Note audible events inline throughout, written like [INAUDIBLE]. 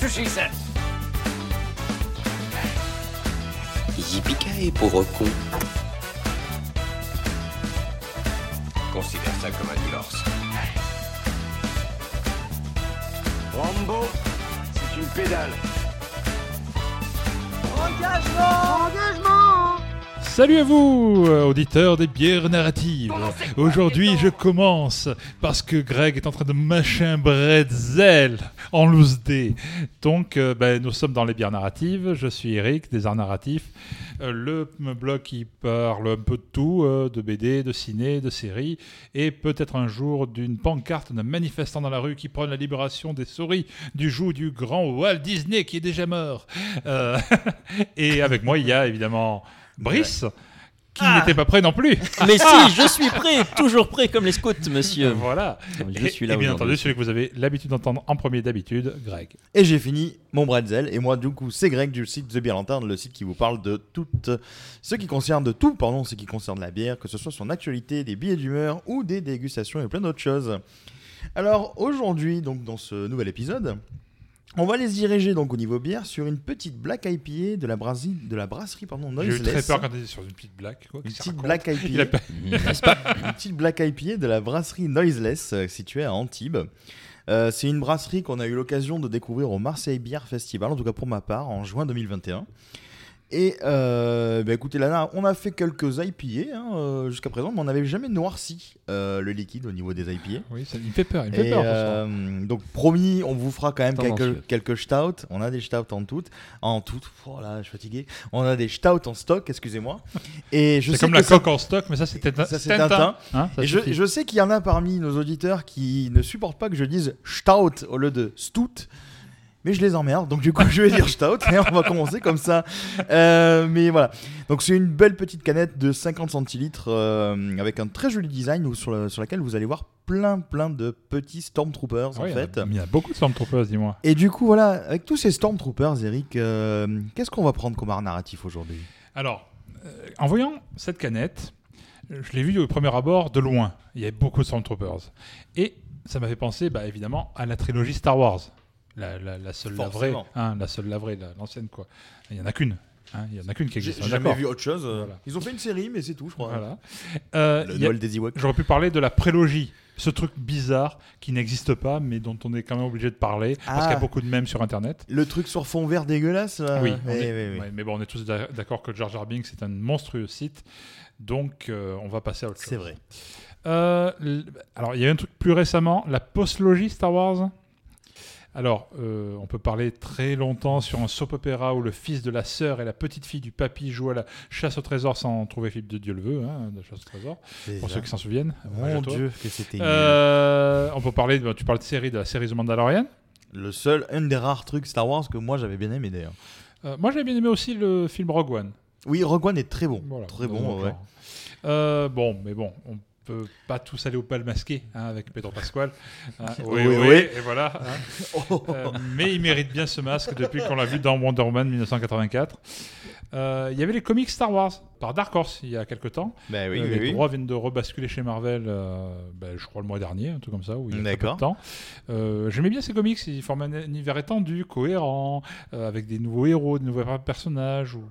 That's what she said. Yippee pauvre con. Considère ça comme un divorce. Rambo, c'est une pédale. Salut à vous, euh, auditeurs des bières narratives. Aujourd'hui, je commence parce que Greg est en train de mâcher un bretzel en loose dé. Donc, euh, ben, nous sommes dans les bières narratives. Je suis Eric, des arts narratifs. Euh, le blog qui parle un peu de tout, euh, de BD, de ciné, de séries, et peut-être un jour d'une pancarte d'un manifestant dans la rue qui prône la libération des souris du joug du grand Walt Disney qui est déjà mort. [LAUGHS] Et avec moi, il y a évidemment Brice, qui Ah. n'était pas prêt non plus. [LAUGHS] Mais si, je suis prêt, toujours prêt comme les scouts, monsieur. Voilà. Je suis là et, bien entendu, celui que vous avez l'habitude d'entendre en premier d'habitude, Greg. Et j'ai fini mon bretzel. Et moi, du coup, c'est Greg du site The Beer Lantern, le site qui vous parle de tout ce qui concerne de tout, pardon, ce qui concerne la bière, que ce soit son actualité, des billets d'humeur ou des dégustations et plein d'autres choses. Alors aujourd'hui, donc dans ce nouvel épisode, on va les diriger donc au niveau bière sur une petite black IPA de la brasserie, de la brasserie pardon, J'ai eu très peur quand sur une petite blague. Quoi, Une petite black IPA. pas- [LAUGHS] N'est-ce pas? Une petite black IPA de la brasserie Noiseless euh, située à Antibes. Euh, c'est une brasserie qu'on a eu l'occasion de découvrir au Marseille Beer Festival, en tout cas pour ma part, en juin 2021. Et euh, bah écoutez, là, on a fait quelques IPA hein, euh, jusqu'à présent, mais on n'avait jamais noirci euh, le liquide au niveau des IPA. Oui, ça, me fait peur. Il me fait Et, peur. euh, donc promis, on vous fera quand même quelques, quelques stouts. On a des stouts en tout, en tout. Oh là, je suis fatigué. On a des stouts en stock, excusez-moi. Et je C'est comme la ça- coque en stock, mais ça c'était c'est Tintin. Hein, et je, je sais qu'il y en a parmi nos auditeurs qui ne supportent pas que je dise stout au lieu de stout. Mais je les emmerde, donc du coup je vais dire stout et on va commencer comme ça. Euh, mais voilà, donc c'est une belle petite canette de 50 centilitres euh, avec un très joli design où- sur, le- sur laquelle vous allez voir plein plein de petits Stormtroopers en oui, fait. Il y a beaucoup de Stormtroopers, dis-moi. Et du coup voilà, avec tous ces Stormtroopers, Eric, euh, qu'est-ce qu'on va prendre comme art narratif aujourd'hui? Alors, en voyant cette canette, je l'ai vue au premier abord de loin. Il y avait beaucoup de Stormtroopers. Et ça m'a fait penser, bah, évidemment, à la trilogie Star Wars. La, la- la seule la vraie, hein, la seule la vraie, la- l'ancienne quoi. Il y en a qu'une. hein, il y en a qu'une qui existe. j'ai jamais vu autre chose. euh, Voilà. Ils ont fait une série, mais c'est tout, je crois. Voilà. Euh, Le Noël des Ewoks. J'aurais pu parler de la prélogie, ce truc bizarre qui n'existe pas, mais dont on est quand même obligé de parler parce Ah. qu'il y a beaucoup de mèmes sur Internet. Le truc sur fond vert dégueulasse là oui, est- ouais. ouais, mais bon, on est tous d'a- d'accord que Jar Jar Binks c'est un monstrueux site, donc euh, on va passer à autre chose. C'est vrai. Euh, alors, il y a un truc plus récemment, la postlogie Star Wars? Alors, euh, on peut parler très longtemps sur un soap opéra où le fils de la sœur et la petite fille du papy jouent à la chasse au trésor sans trouver Philippe de Dieu le veut, hein, de chasse au trésor, pour ça. ceux qui s'en souviennent. À Mon dieu, que c'était. Euh, on peut parler, tu parles de série, de la série The Mandalorian. Le seul, un des rares trucs Star Wars que moi j'avais bien aimé d'ailleurs. Euh, moi, j'ai bien aimé aussi le film Rogue One. Oui, Rogue One est très bon. Voilà, très bon, ouais. Euh, bon, mais bon, on peut pas tous aller au bal masqué hein, avec Pedro Pascal. Hein, [LAUGHS] oui, Oui, et voilà. hein. [LAUGHS] Euh, mais il mérite bien ce masque depuis qu'on l'a vu dans Wonder Woman 1984. Euh, Il y avait les comics Star Wars par Dark Horse il y a quelques temps. Bah oui, Euh, oui, les oui. droits viennent de rebasculer chez Marvel, euh, ben, je crois le mois dernier, un truc comme ça, où il y a peu de temps. J'aimais bien ces comics, ils forment un univers étendu, cohérent, avec des nouveaux héros, de nouveaux personnages, ou-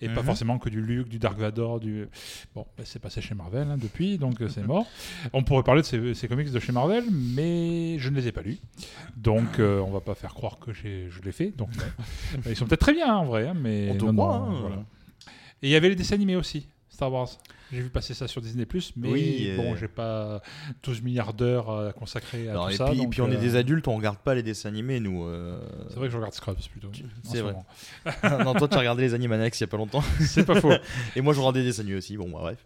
et pas Mhm. forcément que du Luke, du Dark Vador, du... Bon, ben, c'est passé chez Marvel hein, depuis, donc euh, c'est mort. On pourrait parler de ces, ces comics de chez Marvel, mais je ne les ai pas lus, donc euh, on va pas faire croire que je l'ai fait. Donc, ils sont peut-être très bien hein, en vrai, hein, mais On non, non, hein. voilà. Et il y avait les dessins animés aussi, Star Wars. J'ai vu passer ça sur Disney+, mais Oui, euh. bon, j'ai pas 12 milliards d'heures à consacrer à Non, tout et ça. puis, donc, puis on est euh, des adultes, on regarde pas les dessins animés nous. euh. C'est vrai que je regarde Scrubs plutôt. c'est ce vrai. [LAUGHS] non, toi tu as regardé les Animaniacs il y a pas longtemps. [LAUGHS] C'est pas faux. Et moi je regardais des dessins animés aussi. Bon, bah, bref.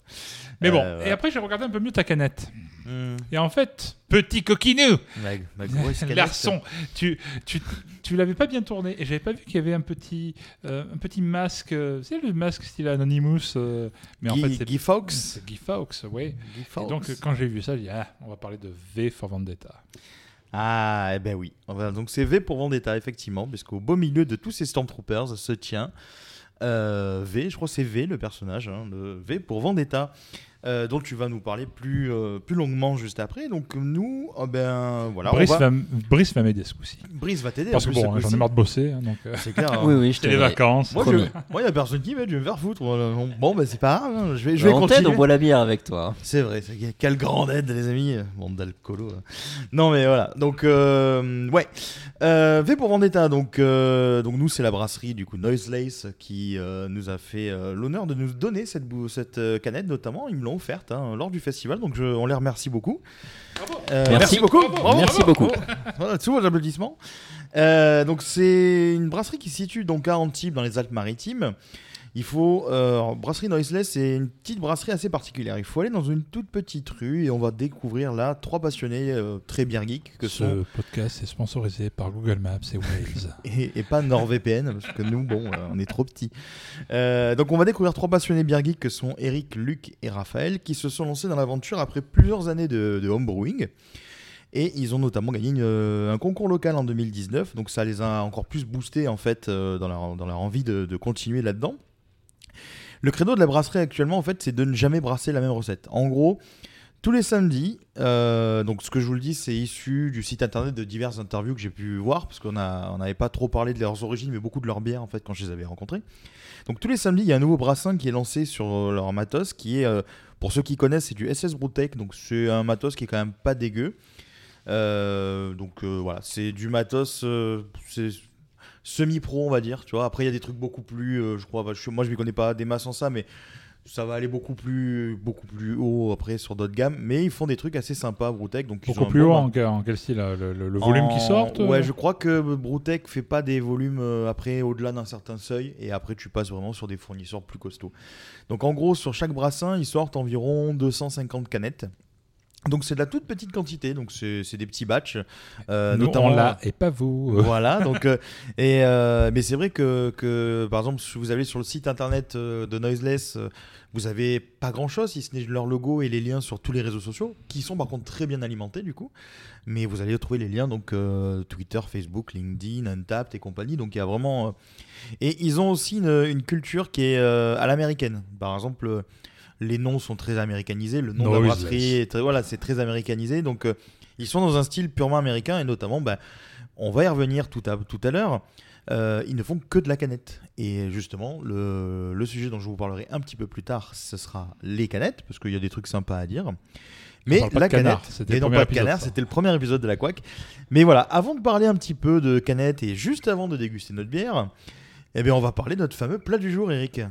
Mais bon, Euh, et après j'ai regardé un peu mieux ta canette. Hmm. Et en fait, petit coquinou. Ma, ma grosse [LAUGHS] canette. Larçon, tu, tu, tu l'avais pas bien tourné et j'avais pas vu qu'il y avait un petit, euh, un petit masque. euh, C'est le masque style Anonymous, euh, mais en Guy- fait c'est Guy Fawkes. Guy Fawkes, oui. Et donc quand j'ai vu ça, j'ai dit ah, on va parler de V for Vendetta. Ah, eh ben oui. Donc c'est V pour Vendetta, effectivement, puisqu'au beau milieu de tous ces Stormtroopers se tient euh, V, je crois que c'est V le personnage, hein, le V pour Vendetta, euh, dont tu vas nous parler plus, euh, plus longuement juste après. Donc nous, oh ben voilà, Brice, on va... Brice va m'aider ce coup-ci. Brice va t'aider. Parce que bon, hein, j'en ai marre de bosser, hein, donc euh, C'est clair. [LAUGHS] hein. Oui, oui, je les vacances. Moi, Promis. je... Moi, il y a personne qui m'aide, je vais me faire foutre. Voilà. [LAUGHS] Bon, ben c'est pas grave, hein, je vais, je vais on continuer. on boit la bière avec toi. C'est vrai, c'est quelle grande aide, les amis. Bande d'alcoolo. hein. Non, mais voilà. Donc, euh, ouais. Euh, v pour Vendetta. Donc, euh, donc nous, c'est la brasserie du coup Noiselace qui euh, nous a fait euh, l'honneur de nous donner cette, bou- cette euh, canette, notamment. Ils me l'ont offerte hein, lors du festival. Donc, je, on les remercie beaucoup. Euh, Merci. beaucoup. Bravo, Merci bravo. beaucoup. Voilà, sous vos applaudissements. Euh, donc c'est une brasserie qui se situe donc à Antibes dans les Alpes-Maritimes. Il faut euh, brasserie Noiseless, c'est une petite brasserie assez particulière. Il faut aller dans une toute petite rue et on va découvrir là trois passionnés euh, très bien geeks que sont Ce podcast est sponsorisé par Google Maps et Waze. [LAUGHS] et, et pas NordVPN parce que nous bon euh, on est trop petits. Donc on va découvrir trois passionnés bien geeks que sont Eric, Luc et Raphaël qui se sont lancés dans l'aventure après plusieurs années de, de homebrewing. Et ils ont notamment gagné une- un concours local en 2019, donc ça les a encore plus boostés en fait dans, leur, dans leur envie de, de continuer là-dedans. Le credo de la brasserie actuellement en fait c'est de ne jamais brasser la même recette. En gros, tous les samedis, euh, donc ce que je vous le dis, c'est issu du site internet de diverses interviews que j'ai pu voir, parce qu'on n'avait pas trop parlé de leurs origines, mais beaucoup de leur bière en fait quand je les avais rencontrés. Donc tous les samedis, il y a un nouveau brassin qui est lancé sur leur matos, qui est, euh, pour ceux qui connaissent, c'est du SS Brewtech, donc c'est un matos qui est quand même pas dégueu. Euh, donc voilà, c'est du matos, semi-pro on va dire, tu vois. Après il y a des trucs beaucoup plus, euh, je crois, bah, je- moi je ne connais pas des masses en ça, mais ça va aller beaucoup plus, beaucoup plus haut après sur d'autres gammes, mais ils font des trucs assez sympas Brewtech. Donc Beaucoup plus haut en, en quel style là, Le, le- le volume qui en- sort euh Ouais, je crois que Brewtech fait pas des volumes euh, après au-delà d'un certain seuil et après tu passes vraiment sur des fournisseurs plus costauds. Donc en gros, sur chaque brassin, ils sortent environ 250 canettes. Donc c'est de la toute petite quantité, donc c'est des petits batchs. euh, Nous, notamment on l'a et pas vous. [LAUGHS] voilà, donc, euh, et, euh, mais c'est vrai que, que, par exemple, si vous allez sur le site internet euh, de Noiseless, vous avez pas grand chose, si ce n'est leur logo et les liens sur tous les réseaux sociaux, qui sont par contre très bien alimentés du coup. Mais vous allez trouver les liens, donc Twitter, Facebook, LinkedIn, Untapped et compagnie. Donc il y a vraiment. Et ils ont aussi une, une culture qui est à l'américaine. Par exemple, les noms sont très américanisés, le nom de la brasserie est très, voilà, c'est très américanisé. Donc euh, ils sont dans un style purement américain et notamment, bah, on va y revenir tout à, tout à l'heure. euh, ils ne font que de la canette. Et justement, le, le sujet dont je vous parlerai un petit peu plus tard, ce sera les canettes, parce qu'il y a des trucs sympas à dire. Mais la canette, c'était non pas de canard, c'était le premier épisode de la couac. Mais voilà, avant de parler un petit peu de canette et juste avant de déguster notre bière, eh bien, on va parler de notre fameux plat du jour, Eric.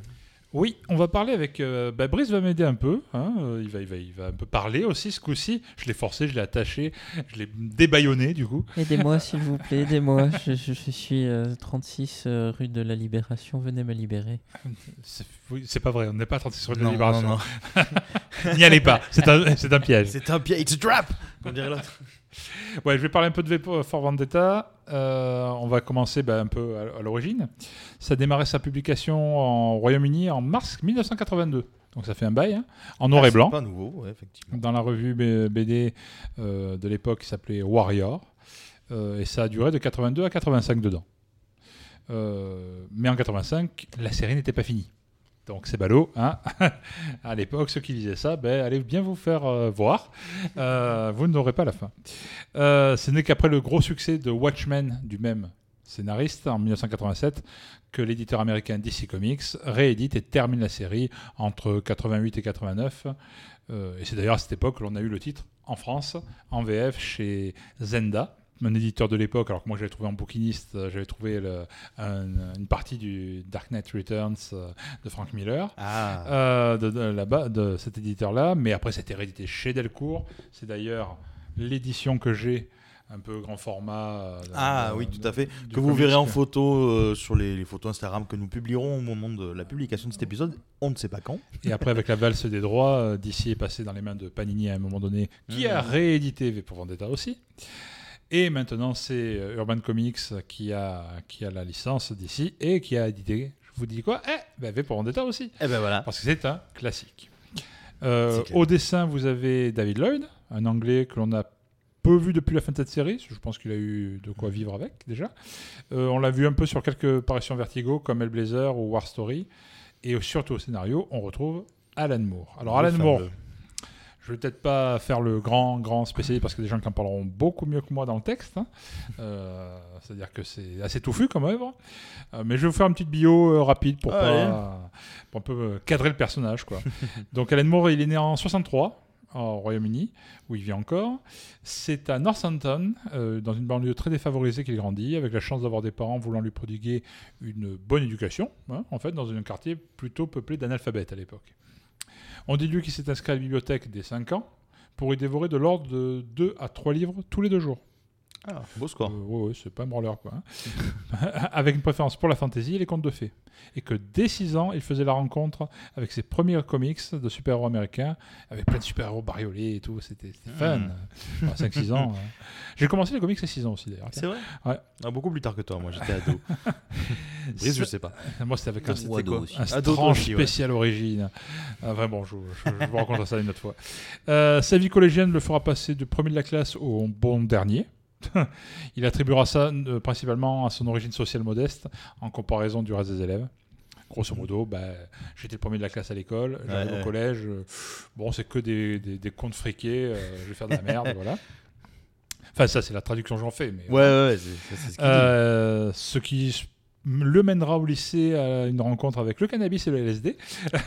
Oui, on va parler avec. euh, bah, Brice va m'aider un peu. hein, euh, il, va, il, va, il va un peu parler aussi ce coup-ci. Je l'ai forcé, je l'ai attaché, je l'ai débaillonné du coup. Aidez-moi, s'il vous plaît, aidez-moi. Je, je- je suis euh, 36 euh, rue de la Libération. Venez me libérer. C'est oui, pas vrai, on n'est pas 36 sur de Non, libération. non, [LAUGHS] N'y allez pas, c'est un, c'est un piège. C'est un pied, it's a trap, comme dirait l'autre. [LAUGHS] Ouais, je vais parler un peu de V for Vendetta. Euh, on va commencer bah, un peu à, l'origine. Ça a démarré sa publication en Royaume-Uni en mars 1982. Donc ça fait un bail, hein, en noir Ah, et c'est blanc. pas nouveau, ouais, effectivement. dans la revue BD euh, de l'époque qui s'appelait Warrior. Euh, et ça a duré de 82 à 85 dedans. Mais en 85, la série n'était pas finie. Donc c'est ballot. Hein [LAUGHS] à l'époque, ceux qui lisaient ça, ben, allez bien vous faire euh, voir. Euh, vous n'aurez pas la fin. Euh, ce n'est qu'après le gros succès de Watchmen du même scénariste en 1987 que l'éditeur américain DC Comics réédite et termine la série entre 88 et 89. Euh, et c'est d'ailleurs à cette époque que l'on a eu le titre en France, en VF, chez Zenda, un éditeur de l'époque. Alors que moi, j'avais trouvé en bouquiniste, euh, j'avais trouvé le- un- une partie du Dark Knight Returns euh, de Frank Miller. Ah, Euh, de, de de cet éditeur-là, mais après c'était réédité chez Delcourt. C'est d'ailleurs l'édition que j'ai un peu grand format. Ah oui, tout à fait. Que vous comics, verrez en photo euh, sur les, les photos Instagram que nous publierons au moment de la publication de cet épisode. On ne sait pas quand. Et après, avec la valse des droits, DC est passé dans les mains de Panini à un moment donné, qui a Mhm. réédité V pour Vendetta aussi. Et maintenant, c'est euh, Urban Comics qui a, qui a la licence DC et qui a édité, je vous dis quoi Eh, ben, V pour Vendetta aussi. Eh ben voilà. Parce que c'est un classique. Euh, au dessin, vous avez David Lloyd, un anglais que l'on a peu vu depuis la fin de cette série. Je pense qu'il a eu de quoi vivre avec déjà. Euh, on l'a vu un peu sur quelques parutions Vertigo comme Hellblazer ou War Story. Et surtout au scénario, on retrouve Alan Moore. Alors, Alan Moore. Je vais peut-être pas faire le grand, grand spécialiste parce que des gens qui en parleront beaucoup mieux que moi dans le texte. hein. Euh, C'est-à-dire que c'est assez touffu comme œuvre. Euh, mais je vais vous faire une petite bio euh, rapide pour, Ah, pas, pour un peu cadrer le personnage. Quoi. [LAUGHS] Donc Alan Moore, il est né en 63 au Royaume-Uni, où il vit encore. C'est à Northampton, euh, dans une banlieue très défavorisée qu'il grandit, avec la chance d'avoir des parents voulant lui prodiguer une bonne éducation, hein, en fait, dans un quartier plutôt peuplé d'analphabètes à l'époque. On lui qu'il s'est inscrit à la bibliothèque dès 5 ans pour y dévorer de l'ordre de 2 à 3 livres tous les deux jours. Ah, beau score. Euh, ouais, ouais, c'est pas un branleur, quoi. hein. [LAUGHS] avec une préférence pour la fantasy et les contes de fées. Et que dès 6 ans, il faisait la rencontre avec ses premiers comics de super-héros américains, avec plein de super-héros bariolés et tout. C'était c'était fun. Mm. Enfin, 5-6 ans. hein. J'ai commencé les comics à 6 ans aussi, d'ailleurs. C'est vrai? Ouais. Ah, beaucoup plus tard que toi, moi j'étais ado. [LAUGHS] Brice, je sais pas. [LAUGHS] Moi, c'était avec un, ado quoi aussi. un strange aussi, ouais. spécial origine. Ah, vraiment, je, je- je vous raconte ça une autre fois. Euh, sa vie collégienne le fera passer de premier de la classe au bon dernier. [LAUGHS] Il attribuera ça euh, principalement à son origine sociale modeste en comparaison du reste des élèves. Grosso modo, bah, j'étais le premier de la classe à l'école, j'arrive Ouais, au collège, euh, bon, c'est que des, des, des contes friqués, euh, je vais faire de la merde, [LAUGHS] voilà. Enfin, ça, c'est la traduction que j'en fais, mais Ouais, ouais, ouais, c'est c'est ce qu'il dit. ce qui le mènera au lycée à une rencontre avec le cannabis et le LSD,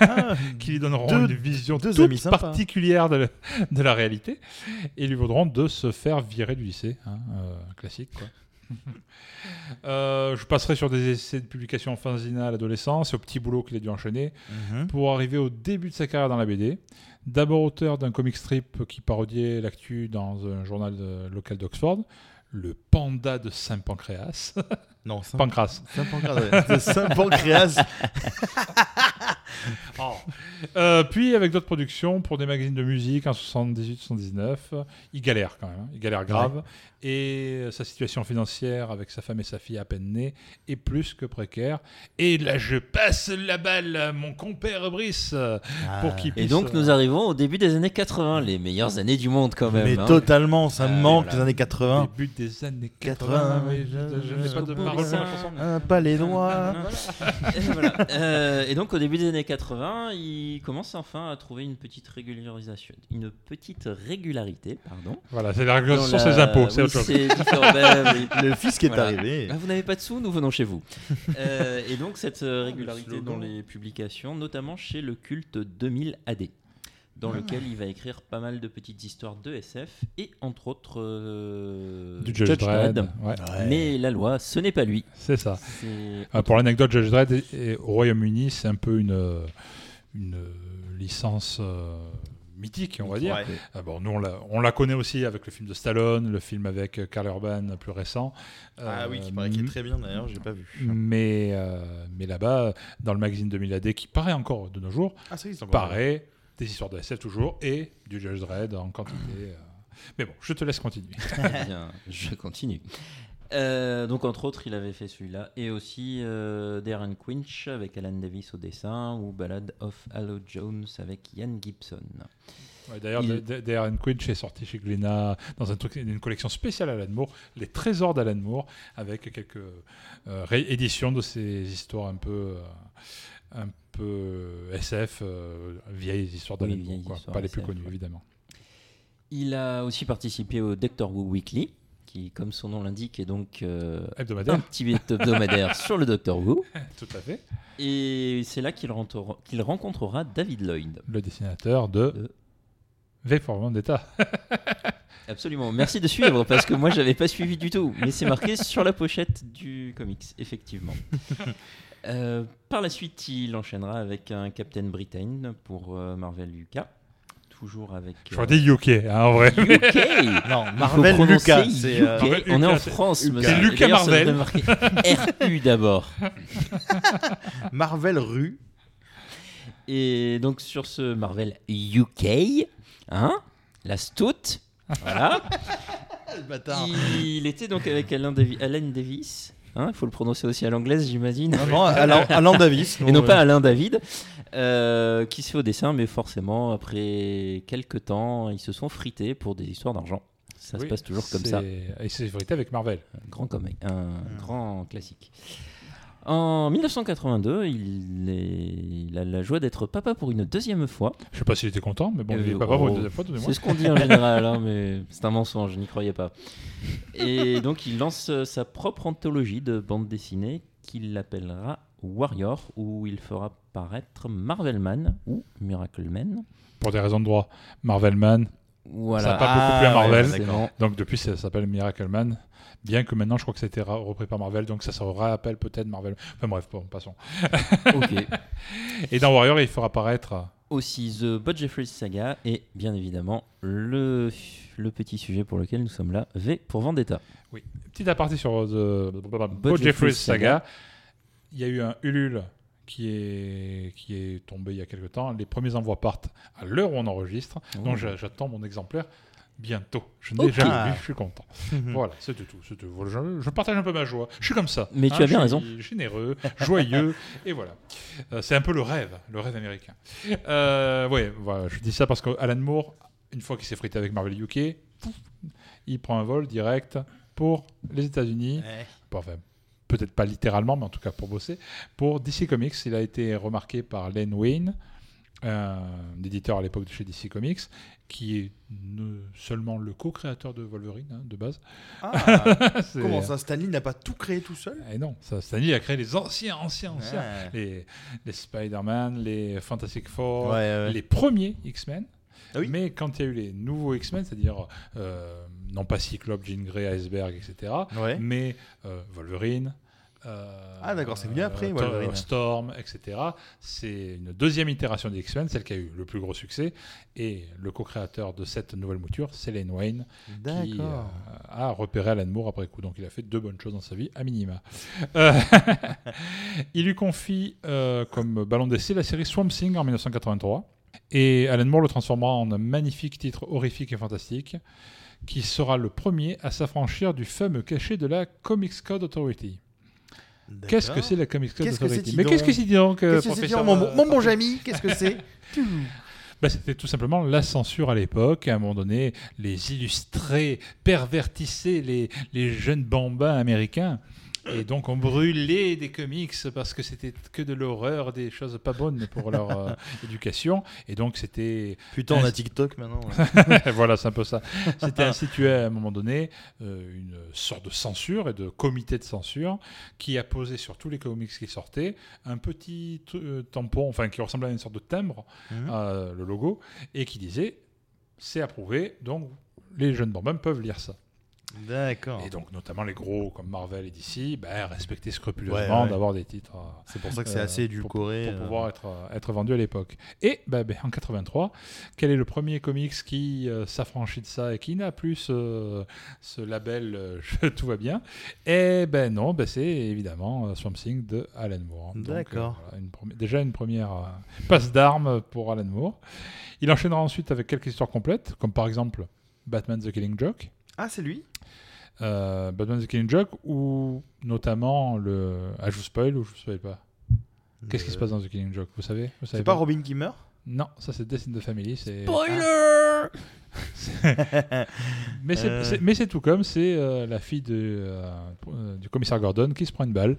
Ah, [LAUGHS] qui lui donneront Deux- une vision deux toute particulière de, la- de la réalité et lui vaudront de se faire virer du lycée. hein, euh, classique, quoi. [LAUGHS] Euh, je passerai sur des essais de publication en à l'adolescence et au petit boulot qu'il a dû enchaîner Mhm. pour arriver au début de sa carrière dans la BD. D'abord auteur d'un comic strip qui parodiait l'actu dans un journal de- local d'Oxford, le Panda de Saint-Pancréas. [LAUGHS] Non, Saint- Pancras. Saint-Pancras. ouais. C'est Saint-Pancréas. [LAUGHS] [LAUGHS] Oh. Euh, puis avec d'autres productions pour des magazines de musique en 78-79, il galère quand même, hein. il galère grave. Et sa situation financière avec sa femme et sa fille à peine nées est plus que précaire. Et là je passe la balle à mon compère Brice pour qu'il Et puisse... donc nous arrivons au début des années 80, les meilleures années du monde quand même. Mais hein. totalement, ça me Ah, manque voilà. les années 80. Début des années 80, 80, oui, je, je n'ai pas de parole pour la chanson. Un pas les doigts. et, voilà. Euh, et donc au début des années 80, il commence enfin à trouver une petite régularisation, une petite régularité, pardon. Voilà, c'est la régulation Dans sur ses impôts, c'est oui, autre chose. oui. [LAUGHS] Le fils qui est Voilà. arrivé. Ah, vous n'avez pas de sous, nous venons chez vous. [LAUGHS] Euh, et donc cette euh, le régularité dans les publications, notamment chez le culte 2000 AD, dans lequel il va écrire pas mal de petites histoires de SF et entre autres euh, Du Judge, Dredd. ouais, Mais la loi, ce n'est pas lui. c'est ça. Euh, pour l'anecdote, Judge Dredd est- est- au Royaume-Uni, c'est un peu une, euh, une euh, licence euh, mythique, on va dire. Ouais. Ah bon, nous, on la, on la connaît aussi avec le film de Stallone, le film avec Karl Urban plus récent. Ah Euh, oui, qui paraît qu'il est très bien d'ailleurs, j'ai pas vu. Mais, euh, mais là-bas, dans le magazine 2000 AD, qui paraît encore de nos jours, Ah, ça paraît des histoires de SF toujours et du Judge Dredd en quantité. euh. Mais bon, je te laisse continuer. Très [LAUGHS] bien, je continue. Euh, donc entre autres, il avait fait celui-là et aussi euh, Darren Quinch avec Alan Davis au dessin ou Ballad of Halo Jones avec Ian Gibson. Ouais, D'ailleurs, Il- D- D- Darren Quinch est sorti chez Glénat dans un truc, une collection spéciale Alan Moore, les trésors d'Alan Moore, avec quelques euh, rééditions de ces histoires un peu, euh, un peu SF, euh, vieilles histoires Oui, d'Alan histoires pas les plus connues ouais. évidemment. Il a aussi participé au Doctor Who Weekly, qui, comme son nom l'indique, est donc euh, un petit hebdomadaire [LAUGHS] sur le Doctor Who. tout à fait. Et c'est là qu'il rencontrera David Lloyd. Le dessinateur de, De- V for Vendetta. [LAUGHS] Absolument. Merci de suivre parce que moi j'avais pas suivi du tout, mais c'est marqué sur la pochette du comics, effectivement. [LAUGHS] Euh, par la suite, il enchaînera avec un Captain Britain pour euh, Marvel UK. toujours avec. Je crois des UK, hein, en vrai. UK [LAUGHS] Non, Marvel Lucas. euh. Marvel On est en Lucas, France, Lucas. monsieur. C'est Lucas D'ailleurs, ça Marvel. devrait marquer RU d'abord. [LAUGHS] Marvel Rue. Et donc sur ce Marvel UK, hein, la Stout, voilà. [LAUGHS] Le bâtard. Il était donc avec Alain, Davi- Alan Davis. Hein, il faut le prononcer aussi à l'anglaise, j'imagine. Non, non, Alan, [LAUGHS] Alan Davis. Et non pas Alain David, euh, qui se fait au dessin, mais forcément, après quelques temps, ils se sont frités pour des histoires d'argent. Ça se passe toujours comme ça. Et c'est vérité avec Marvel. Un grand comic, un grand classique. En 1982, il, est- il a la joie d'être papa pour une deuxième fois. Je sais pas s'il était content, mais bon, il Euh, est pas pour oh, une deuxième fois. C'est ce qu'on dit en [LAUGHS] général, hein, mais c'est un mensonge, je n'y croyais pas. Et donc il lance euh, sa propre anthologie de bande dessinée qu'il appellera Warrior, où il fera paraître Marvelman ou Miracleman. Pour des raisons de droit. Marvelman, Voilà. Ça a pas beaucoup plu à Ah, Marvel. ouais, donc depuis ça s'appelle Miracleman. Bien que maintenant je crois que ça a été repris par Marvel, donc ça se rappelle peut-être Marvel. Enfin bref, bon, passons. [LAUGHS] Ok. Et dans Warrior, il fera apparaître Aussi The Bud Jeffries Saga et bien évidemment le, le petit sujet pour lequel nous sommes là, V pour Vendetta. Petit aparté sur The Bo Jeffries Saga. Il y a eu un Ulule qui est, qui est tombé il y a quelque temps. Les premiers envois partent à l'heure où on enregistre. Oh. Donc j'a- j'attends mon exemplaire bientôt. Je n'ai jamais vu, je suis content. Mhm. [LAUGHS] Voilà, c'était tout. c'était- voilà, je, je partage un peu ma joie. Je suis comme ça. Mais tu as bien je raison. suis Généreux, [LAUGHS] joyeux, et voilà. Euh, c'est un peu le rêve, le rêve américain. Euh, ouais, voilà, je dis ça parce qu'Alan Moore, une fois qu'il s'est frité avec Marvel UK, pouf, il prend un vol direct pour les États-Unis. Ouais. Bon, enfin, peut-être pas littéralement, mais en tout cas pour bosser. Pour DC Comics, il a été remarqué par Len Wayne, un éditeur à l'époque de chez DC Comics, qui est seulement le co-créateur de Wolverine, hein, de base. Ah, [LAUGHS] comment ça, Stanley n'a pas tout créé tout seul? Eh non, ça, Stanley a créé les anciens, anciens, anciens. Ouais. Les, les Spider-Man, les Fantastic Four, Ouais, ouais. les premiers X-Men. Ah oui. Mais quand il y a eu les nouveaux X-Men, c'est-à-dire euh, non pas Cyclope, Jean Grey, Iceberg, etc., mais euh, Wolverine. Euh, Ah, d'accord, c'est venu après, euh, Wolverine. Storm, etc. C'est une deuxième itération des X-Men, celle qui a eu le plus gros succès. Et le co-créateur de cette nouvelle mouture, c'est Len Wayne, qui euh, a repéré Alan Moore après coup. Donc il a fait deux bonnes choses dans sa vie, à minima. [LAUGHS] Euh, [LAUGHS] il lui confie comme ballon d'essai la série Swamp Thing en 1983. Et Alan Moore le transformera en un magnifique titre horrifique et fantastique qui sera le premier à s'affranchir du fameux cachet de la Comics Code Authority. Qu'est-ce que c'est la Comics Code Authority Mais qu'est-ce que donc c'est donc, euh, Qu'est-ce que c'est professeur, mon, euh, mon bon Jamy, qu'est-ce que c'est [LAUGHS] bah, C'était tout simplement la censure à l'époque. À un moment donné, les illustrés pervertissaient les, les jeunes bambins américains. Et donc on brûlait des comics parce que c'était que de l'horreur, des choses pas bonnes pour leur euh, [LAUGHS] éducation. Et donc c'était... Putain, on a TikTok maintenant. ouais. [LAUGHS] voilà, c'est un peu ça. C'était institué à un moment donné euh, une sorte de censure et de comité de censure qui a posé sur tous les comics qui sortaient un petit euh, tampon, enfin qui ressemblait à une sorte de timbre, euh, le logo, et qui disait c'est approuvé, donc les jeunes bambins peuvent lire ça. D'accord. Et donc notamment les gros comme Marvel et DC, ben, respectaient scrupuleusement Ouais, ouais. d'avoir des titres. euh, C'est pour ça que c'est euh, assez édulcoré. pour euh. pouvoir être, être vendu à l'époque. Et bah, ben, en 83, quel est le premier comics qui euh, s'affranchit de ça et qui n'a plus ce, ce label [LAUGHS] je- tout va bien? Eh ben non, ben, c'est évidemment Swamp Thing de Alan Moore. D'accord. euh, voilà, déjà une première passe d'armes pour Alan Moore. Il enchaînera ensuite avec quelques histoires complètes, comme par exemple Batman the Killing Joke. Ah, c'est lui? Euh, Batman the Killing Joke, ou notamment le. Ah, je vous spoil ou je vous spoil pas? Qu'est-ce qui se passe dans The Killing Joke? Vous savez, Vous savez C'est pas? Robin qui meurt Non, ça c'est Death in the Family. c'est- Spoiler [LAUGHS] Mais c'est Euh. c'est- mais c'est tout comme, c'est euh, la fille de, euh, du commissaire Gordon qui se prend une balle.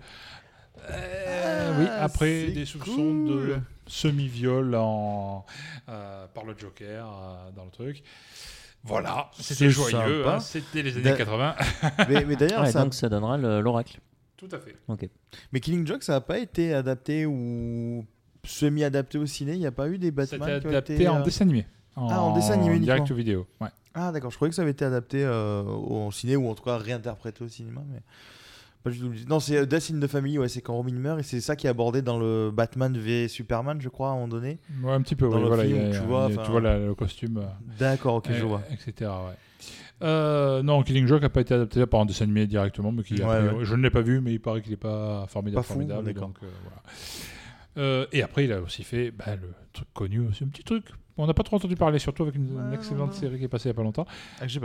Euh, oui, Ah, après des soupçons de semi-viol en, euh, par le Joker euh, dans le truc. Voilà, C'est c'était joyeux, hein, c'était les années Da- 80. [LAUGHS] Mais, mais d'ailleurs, Ouais, ça- Donc ça donnera le- l'oracle. Tout à fait. Ok. mais Killing Joke, ça n'a pas été adapté ou semi-adapté au ciné? Il n'y a pas eu des Batman qui ont adapté été, en euh, dessin animé. Ah, en dessin animé direct uniquement. ou vidéo. Ouais. Ah, d'accord, je croyais que ça avait été adapté euh, au ciné ou en tout cas réinterprété au cinéma. Mais... Pas du tout. Non, c'est euh, Death in the Family, ouais, c'est quand Robin meurt et c'est ça qui est abordé dans le Batman v Superman, je crois, à un moment donné. Ouais, un petit peu, Dans oui, le voilà, film, a- tu a- vois, tu vois la- le costume. euh, D'accord, ok, je euh, vois. Etc. Ouais. Euh, non, Killing Joke n'a pas été adapté par un dessin animé directement, mais qui, a Ouais, priori- ouais. je ne l'ai pas vu, mais il paraît qu'il n'est pas formidable. Pas fou, formidable donc, euh, voilà. Euh, et après, il a aussi fait bah, le truc connu, aussi un petit truc. On n'a pas trop entendu parler, surtout avec une, excellente série qui est passée il n'y a pas longtemps, Ah, vu.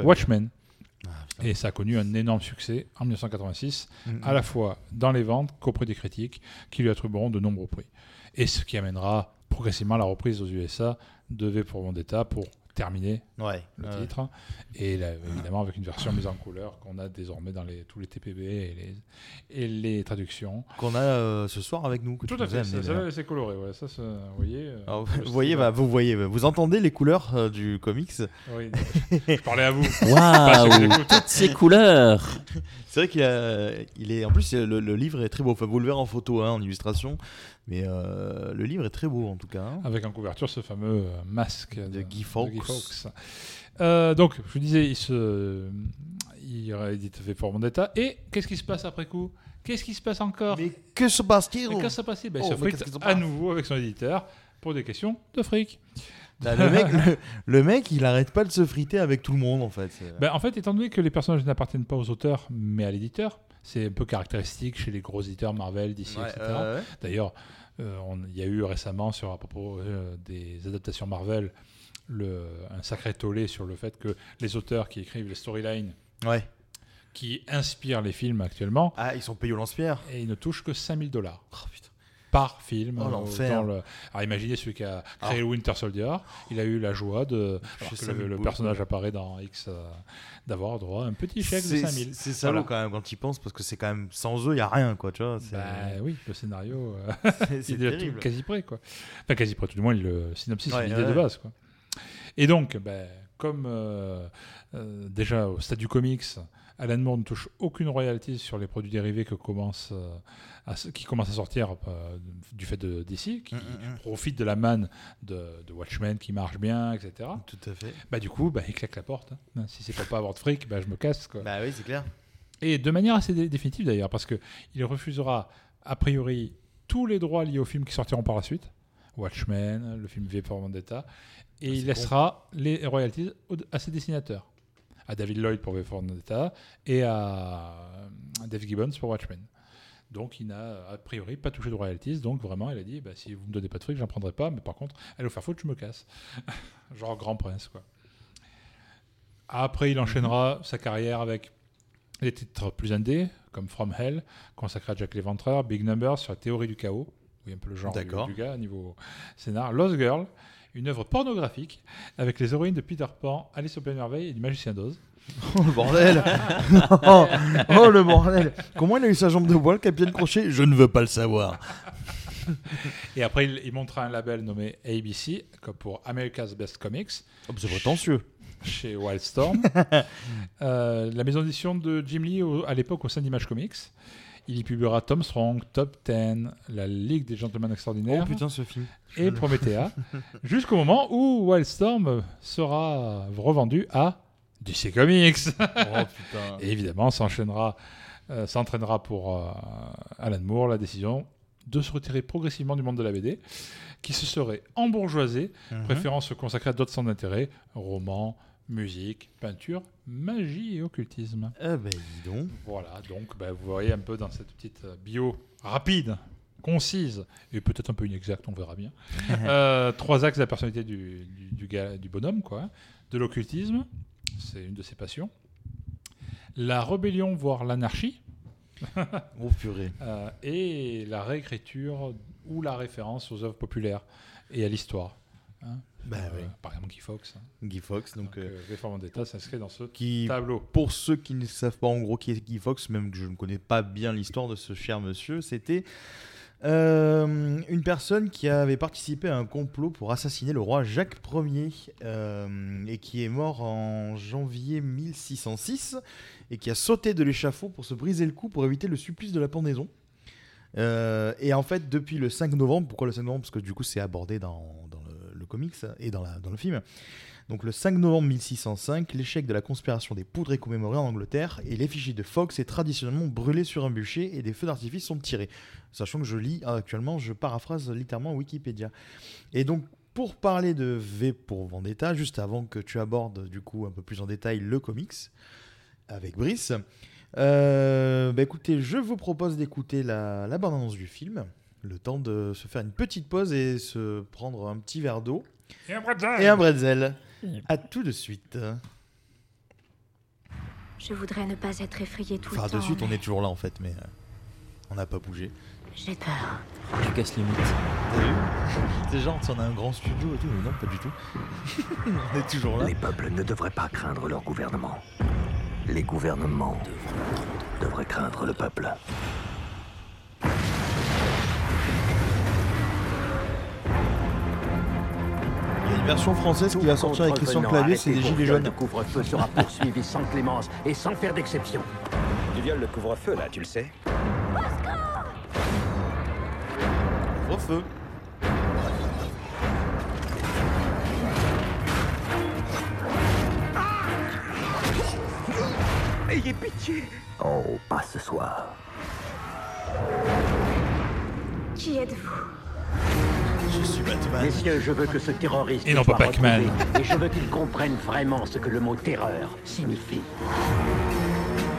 Ah. Et ça a connu un énorme succès en 1986, Mhm. à la fois dans les ventes qu'auprès des critiques, qui lui attribueront de nombreux prix. Et ce qui amènera progressivement la reprise aux USA de V pour Vendetta pour Ouais. le ouais. titre. Et là, évidemment, avec une version mise en couleur qu'on a désormais dans les, tous les TPB et les, et les traductions. Qu'on a euh, ce soir avec nous. Que Tout à fait, c'est coloré. Ouais. Ça, ça, vous voyez. euh, Alors, le vous voyez, style- bah, vous voyez, vous entendez les couleurs euh, du comics. Oui, [LAUGHS] je parlais à vous. Waouh. Toutes ces couleurs [LAUGHS] C'est vrai qu'il a, il est, en plus le, le livre est très beau. Enfin, vous le verrez en photo, hein, en illustration, mais euh, le livre est très beau en tout cas. hein. Avec en couverture ce fameux euh, masque De Guy Fawkes. Fawkes. Euh, donc, je vous disais, il se, il réédite V pour Vendetta. Et qu'est-ce qui se passe après coup? Qu'est-ce qui se passe encore? Mais que se passe-t-il? Et qu'est-ce qui s'est passé ben, Il Oh, se mais frite se à nouveau avec son éditeur pour des questions de fric. Bah, le, mec, [LAUGHS] le, le mec, il arrête pas de se friter avec tout le monde en fait. Ben, en fait, étant donné que les personnages n'appartiennent pas aux auteurs, mais à l'éditeur, c'est un peu caractéristique chez les gros éditeurs Marvel, DC, Ouais, etc. euh, ouais. D'ailleurs, euh, il y a eu récemment, sur, à propos euh, des adaptations Marvel, le, un sacré tollé sur le fait que les auteurs qui écrivent les storylines Ouais. qui inspirent les films actuellement, Ah, ils sont payés au lance-pierre. et ils ne touchent que 5000 dollars Oh. Par film. Oh, euh, l'enfer. dans le... Alors imaginez celui qui a créé le Winter Soldier, il a eu la joie de, alors que 5000 le, personnage apparaît dans X, euh, d'avoir droit à un petit chèque de C'est 5000. c'est salaud Voilà. quand même quand ils pensent parce que c'est quand même sans eux, il y a rien quoi, tu vois. C'est Bah oui, le scénario, euh, [LAUGHS] c'est- [LAUGHS] c'est il est tout- terrible. quasi prêt, quoi. Enfin, quasi prêt, tout du moins le synopsis, Ouais, l'idée ouais. de base, quoi. Et donc, ben, comme déjà au stade du comics, Alan Moore ne touche aucune royalty sur les produits dérivés que commence, euh, à qui commencent à sortir euh, du fait de DC, qui Mm, mm, mm. profite de la manne de, de Watchmen qui marche bien, etc. Tout à fait. Bah, du coup, bah, il claque la porte. hein. Si c'est pour pas avoir de fric, bah, je me casse. Quoi. Bah oui, c'est clair. Et de manière assez dé- définitive d'ailleurs, parce qu'il refusera a priori tous les droits liés aux films qui sortiront par la suite, Watchmen, le film V pour Vendetta, et Ah, il laissera les royalties à ses dessinateurs, à David Lloyd pour V for Vendetta et à euh, Dave Gibbons pour Watchmen. Donc il n'a a priori pas touché de royalties, donc vraiment il a dit bah, si vous me donnez pas de fric, j'en prendrai pas, mais par contre, allez vous faire foutre, je me casse. [LAUGHS] Genre grand prince quoi. Après, il enchaînera sa carrière avec des titres plus indés, comme From Hell, consacré à Jack l'Éventreur, Big Number sur la théorie du chaos, oui, un peu le genre du, du gars niveau scénar, Lost Girl, une œuvre pornographique avec les héroïnes de Peter Pan, Alice au Pays des Merveilles et du Magicien d'Oz. [LAUGHS] Oh le bordel oh, [LAUGHS] oh, le bordel Comment il a eu sa jambe de bois, le capitaine Crochet? Je ne veux pas le savoir. [LAUGHS] Et après, il, il montera un label nommé ABC, comme pour America's Best Comics, Oh, c'est prétentieux. chez Wildstorm. Euh, la maison d'édition de Jim Lee au- à l'époque au sein d'Image Comics. Il y publiera Tom Strong, Top 10, La Ligue des Gentlemen Extraordinaires Oh putain, ce film. et Promethea, [LAUGHS] jusqu'au moment où Wildstorm sera revendu à DC Comics. Oh putain. [LAUGHS] et évidemment, s'enchaînera, euh, s'entraînera pour euh, Alan Moore la décision de se retirer progressivement du monde de la BD, qui se serait embourgeoisé Mhm. préférant se consacrer à d'autres centres d'intérêt, romans, musique, peinture, magie et occultisme. Eh ben, dis donc. Voilà, donc bah, vous voyez un peu dans cette petite euh, bio rapide, concise, et peut-être un peu inexacte, on verra bien, [LAUGHS] euh, trois axes de la personnalité du, du, du gars- du bonhomme, quoi. De l'occultisme, c'est une de ses passions. La rébellion, voire l'anarchie, [LAUGHS] Oh purée. euh, et la réécriture ou la référence aux œuvres populaires et à l'histoire. hein. Bah oui. Par exemple, Guy Fawkes. hein. Guy Fawkes, donc, Donc, euh, euh, for Vendetta s'inscrit dans ce qui, tableau. pour ceux qui ne savent pas en gros qui est Guy Fawkes, même que je ne connais pas bien l'histoire de ce cher monsieur, c'était euh, une personne qui avait participé à un complot pour assassiner le roi Jacques Ier euh, et qui est mort en janvier 1606 et qui a sauté de l'échafaud pour se briser le cou pour éviter le supplice de la pendaison. Euh, et en fait, depuis le 5 novembre, pourquoi le 5 novembre? Parce que du coup, c'est abordé dans, dans comics et dans, le film. Donc le 5 novembre 1605, l'échec de la conspiration des poudres est commémoré en Angleterre et l'effigie de Fox est traditionnellement brûlée sur un bûcher et des feux d'artifice sont tirés. Sachant que je lis euh, actuellement, je paraphrase littéralement Wikipédia. Et donc pour parler de V pour Vendetta, juste avant que tu abordes du coup un peu plus en détail le comics avec Brice, euh, bah écoutez, je vous propose d'écouter la, la bande-annonce du film, le temps de se faire une petite pause et se prendre un petit verre d'eau Et un bretzel. et un bretzel. À tout de suite. Je voudrais ne pas être effrayée tout Enfin, le temps. de suite, on est toujours là en fait, mais euh, on n'a pas bougé. J'ai peur. Tu casses les mythes. T'as vu? [LAUGHS] C'est genre, on a un grand studio et tout, mais non, pas du tout. [LAUGHS] on est toujours là. Les peuples ne devraient pas craindre leur gouvernement. Les gouvernements devraient craindre le peuple. Version française qui va sortir avec Christian Clavier, c'est des gilets jaunes. de couvre-feu sera poursuivi sans clémence et sans faire d'exception. Tu violes le couvre-feu là, tu le sais Refeu. Ayez pitié Oh, pas ce soir. Qui êtes-vous? Je suis Batman. Messieurs, je veux que ce terroriste Et non pas soit Pac-Man. retrouvé, Et je veux qu'il comprenne vraiment ce que le mot terreur signifie.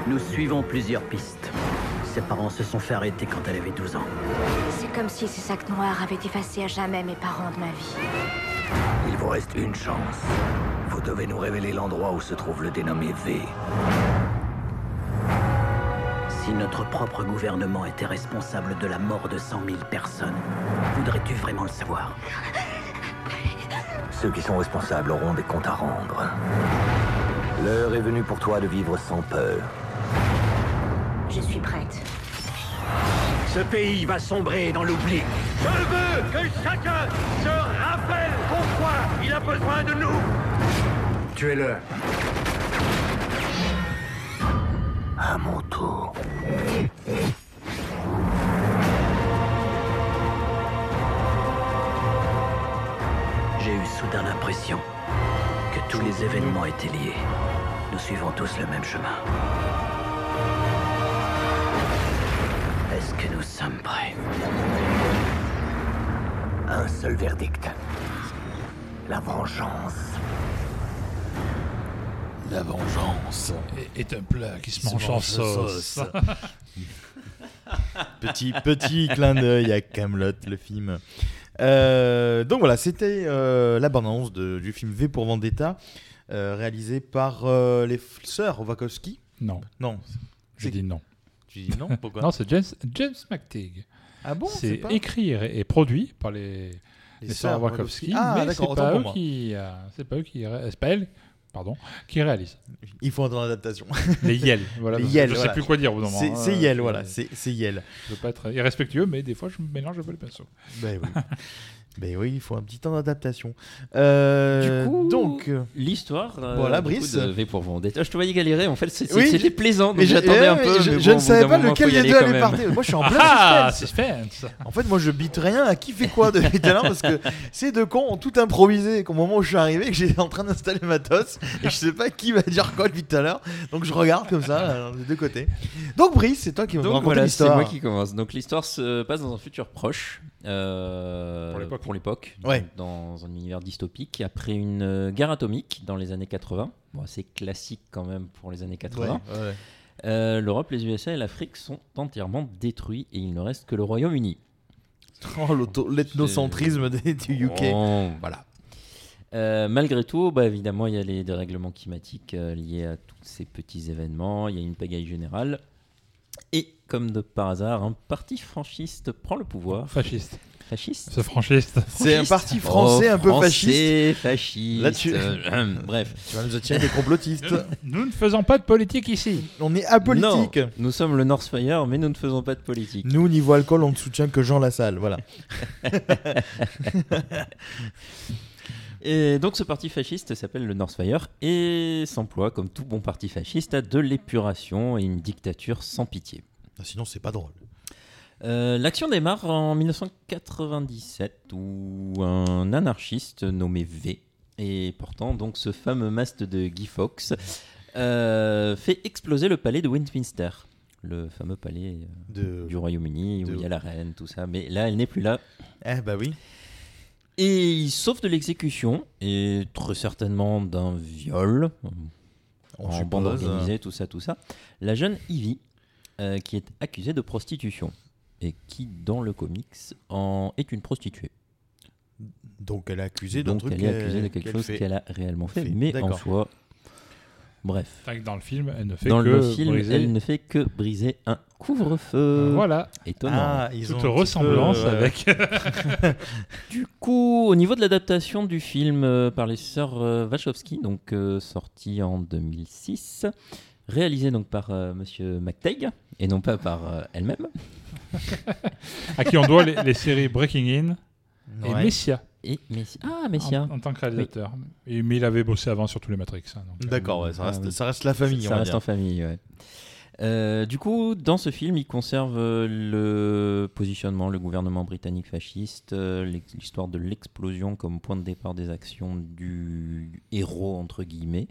Nous suivons plusieurs pistes. Ses parents se sont fait arrêter quand elle avait 12 ans. C'est comme si ces sacs noirs avaient effacé à jamais mes parents de ma vie. Il vous reste une chance. Vous devez nous révéler l'endroit où se trouve le dénommé V. Si notre propre gouvernement était responsable de la mort de 100 000 personnes, voudrais-tu vraiment le savoir? Ceux qui sont responsables auront des comptes à rendre. L'heure est venue pour toi de vivre sans peur. Je suis prête. Ce pays va sombrer dans l'oubli. Je veux que chacun se rappelle pourquoi il a besoin de nous Tuez-le. À mon tour. J'ai eu soudain l'impression que tous les événements étaient liés. Nous suivons tous le même chemin. Est-ce que nous sommes prêts? Un seul verdict. La vengeance. La vengeance. Est un plat qui se mange en sauce. [LAUGHS] petit, petit clin d'œil à Camelot, le film. Euh, donc voilà, c'était euh, la bande-annonce de- du film V pour Vendetta, euh, réalisé par euh, les sœurs Wachowski. Non, Non, j'ai dit non. tu dis non Pourquoi [LAUGHS] Non, c'est James, James McTeague. Ah bon c'est pas écrit et, et produit par les, les les sœurs Wachowski, Ah mais d'accord, c'est pas, pour eux qui, euh, c'est pas eux qui, ré- c'est pas elles, pardon, qui réalisent. Il faut entendre l'adaptation. [LAUGHS] Les Yel, voilà. Les Yel, je voilà. sais plus quoi dire au moment. C'est c'est Yel, je- voilà, c'est Yel. Je veux pas être irrespectueux, mais des fois je mélange un peu les pinceaux. Ben oui. [LAUGHS] ben oui, il faut un petit temps d'adaptation. Euh, Du coup, donc, euh, l'histoire euh, Voilà, Brice. de V pour Vendetta. Je te voyais galérer. En fait, c'est- Oui, c'était j'ai- plaisant. Donc mais j'attendais un mais peu. je, ne au savais pas lequel des deux allait partir. Moi, je suis en [LAUGHS] plein Ah, suspense. suspense En fait, moi, je bite rien à qui fait quoi depuis tout à l'heure parce que ces deux cons ont tout improvisé. Qu'au moment où je suis arrivé, que j'étais en train d'installer ma matos et je sais pas qui va dire quoi depuis tout à l'heure. Donc, je regarde comme ça, euh, des deux côtés. Donc, Brice, c'est toi qui me raconter voilà, c'est l'histoire. moi qui commence. Donc l'histoire se passe dans un futur proche, euh, Pour l'époque. Ouais. dans un univers dystopique, après une euh, guerre atomique dans les années 80. Bon, c'est classique quand même pour les années 80. Ouais, ouais. Euh, L'Europe, les USA et l'Afrique sont entièrement détruits et il ne reste que le Royaume-Uni. [LAUGHS] Oh, l'ethnocentrisme du UK. Bon, voilà. Euh, malgré tout, bah, évidemment, il y a les dérèglements climatiques euh, liés à tous ces petits événements. Il y a une pagaille générale. Et comme de par hasard, un parti franchiste prend le pouvoir. Fasciste. Fasciste Ce franchiste. C'est un parti français Oh, un peu français, fasciste. Là, tu- euh, bref. Tu vas nous attirer des complotistes. Nous ne faisons pas de politique ici. On est apolitique. Non, nous sommes le Northfire, mais nous ne faisons pas de politique. Nous, niveau alcool, on ne soutient que Jean Lassalle. Voilà. [LAUGHS] Et donc ce parti fasciste s'appelle le Northfire et s'emploie, comme tout bon parti fasciste, à de l'épuration et une dictature sans pitié. Ah, Sinon, c'est pas drôle. Euh, L'action démarre en 1997 où un anarchiste nommé V et portant donc ce fameux masque de Guy Fawkes, euh, fait exploser le palais de Westminster, le fameux palais euh, De- du Royaume-Uni de- où il y a la reine, tout ça. Mais là, elle n'est plus là. Eh bah oui. Et il sauve de l'exécution et très certainement d'un viol On en suppose. bande organisée, tout ça, tout ça. La jeune Ivy, euh, qui est accusée de prostitution et qui, dans le comics, en est une prostituée. Donc elle est accusée d'un Donc truc elle est accusée de quelque qu'elle chose fait. qu'elle a réellement fait, Fait, mais en d'accord. soi, bref. Fait que Dans le film, elle ne fait Dans que le film, briser. elle ne fait que briser un couvre-feu. Euh, voilà. Étonnant. Ah, ils Toute un petit ressemblance peu, euh, avec. [LAUGHS] Du coup, au niveau de l'adaptation du film euh, par les sœurs euh, Wachowski, donc euh, sorti en 2006, réalisé donc par euh, Monsieur McTagg et non pas par euh, elle-même. à qui on doit les, les séries Breaking In et Ouais. Messia. Et. Ah, Messia. En, en tant que réalisateur. Et- mais il avait bossé avant sur tous les Matrix. hein, donc, euh, D'accord, ouais, ça Ah reste, oui. ça reste la famille. Ça va reste dire. en famille, ouais. Euh, du coup, dans ce film, il conserve euh, le positionnement, le gouvernement britannique fasciste, euh, l'ex- l'histoire de l'explosion comme point de départ des actions du héros, entre guillemets.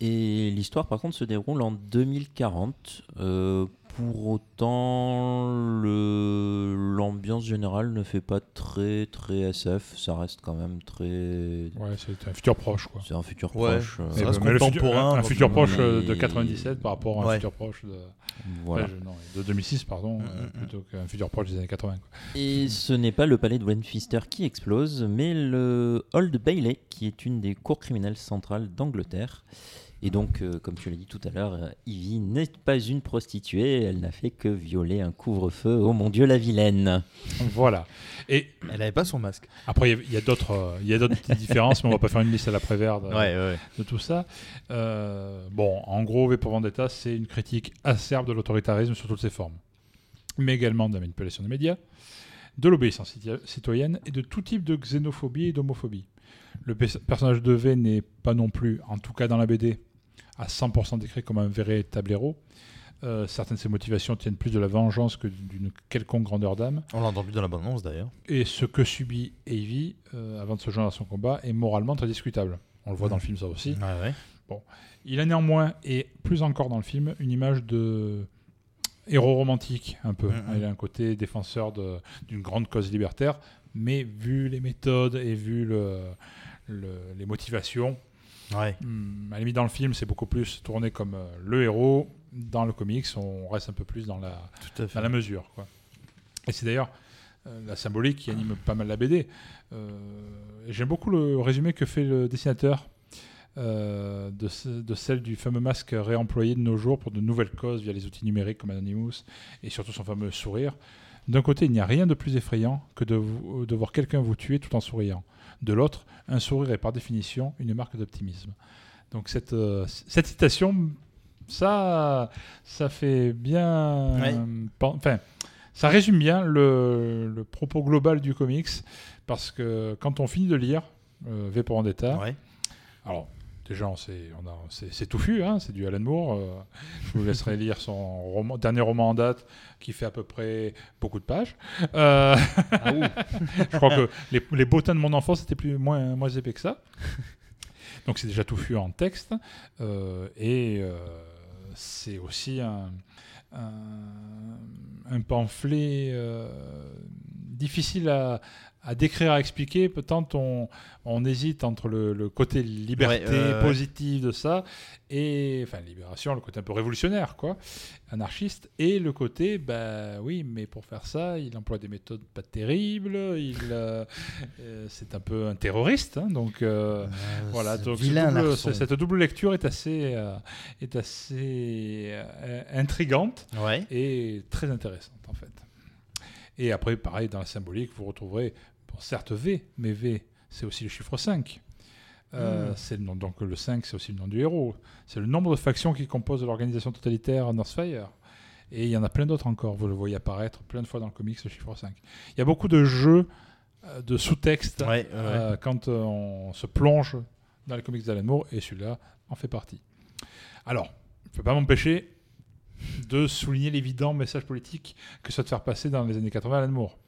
Et l'histoire, par contre, se déroule en 2040. Euh, pour autant, l'ambiance générale ne fait pas très très SF. Ça reste quand même très. Ouais, c'est un futur proche, quoi. C'est un futur Ouais, proche. euh, ça reste mais le futur- contemporain, un, futur proche euh, de 97 par rapport à un Ouais. futur proche de, Voilà. Ouais, je- non, de 2006, pardon, Mm, euh, mm, plutôt qu'un futur proche des années 80. quoi. Et ce n'est pas le palais de Westminster qui explose, mais le Old Bailey, qui est une des cours criminelles centrales d'Angleterre. Et donc, euh, comme tu l'as dit tout à l'heure, euh, Ivy n'est pas une prostituée, elle n'a fait que violer un couvre-feu. Oh mon Dieu, la vilaine Voilà. Et Elle avait pas son masque. après, il y a- a d'autres euh, il y a d'autres petites différences, mais on va pas faire une liste à l'après-vert de, Ouais, ouais. de tout ça. Euh, bon, en gros, V pour Vendetta, c'est une critique acerbe de l'autoritarisme sous toutes ses formes, mais également de la manipulation des médias, de l'obéissance citoyenne et de tout type de xénophobie et d'homophobie. Le pe- personnage de V n'est pas non plus, en tout cas dans la BD, à 100% décrit comme un véritable héros. Euh, certaines de ses motivations tiennent plus de la vengeance que d'une quelconque grandeur d'âme. On l'a entendu dans la bande-annonce d'ailleurs. Et ce que subit Evie euh, avant de se joindre à son combat est moralement très discutable. On le voit dans le film, ça aussi. Ouais, ouais. Bon. Il a néanmoins, et plus encore dans le film, une image de héros romantique, un peu. Il a un côté défenseur d'une grande cause libertaire, mais vu les méthodes et vu le, le- les motivations, Ouais. hum, à la limite dans le film, c'est beaucoup plus tourné comme euh, le héros. Dans le comics, on reste un peu plus dans la, dans la mesure. Quoi. Et c'est d'ailleurs euh, la symbolique qui anime pas mal la BD. Euh, J'aime beaucoup le résumé que fait le dessinateur euh, de, ce- de celle du fameux masque réemployé de nos jours pour de nouvelles causes via les outils numériques comme Anonymous et surtout son fameux sourire. D'un côté, il n'y a rien de plus effrayant que de, vous- de voir quelqu'un vous tuer tout en souriant. De l'autre, un sourire est par définition une marque d'optimisme. Donc cette, euh, cette citation, ça, ça fait bien... Ouais. Enfin, ça résume bien le, le propos global du comics, parce que quand on finit de lire euh, V pour Vendetta, Ouais. alors déjà c'est touffu, hein, c'est du Alan Moore, euh, je vous laisserai lire son roman- dernier roman en date qui fait à peu près beaucoup de pages. Euh, [LAUGHS] je crois que les, les bottins de mon enfance étaient plus, moins, moins épais que ça. Donc c'est déjà touffu en texte. euh, et c'est aussi un, un, un pamphlet difficile à, à décrire, à expliquer. Tant on, on hésite entre le, le côté liberté Ouais, positive de ça et enfin libération, le côté un peu révolutionnaire, quoi, anarchiste, et le côté, bah oui, mais pour faire ça, il emploie des méthodes pas terribles. Il, euh, euh, c'est un peu un terroriste, hein, donc. euh, voilà, donc ce double- cette double lecture est assez, est assez intrigante Ouais. et très intéressante en fait. Et après, pareil, dans la symbolique, vous retrouverez, bon, certes V, mais V, c'est aussi le chiffre 5. Euh, Mm. c'est le nom, donc le 5, c'est aussi le nom du héros. C'est le nombre de factions qui composent l'organisation totalitaire Northfire. Et il y en a plein d'autres encore. Vous le voyez apparaître plein de fois dans le comics, le chiffre 5. Il y a beaucoup de jeux euh, de sous-texte Ouais, ouais, euh, quand on se plonge dans les comics d'Alan Moore, et celui-là en fait partie. Alors, je ne peux pas m'empêcher de souligner l'évident message politique que souhaite faire passer dans les années 80 Alan Moore,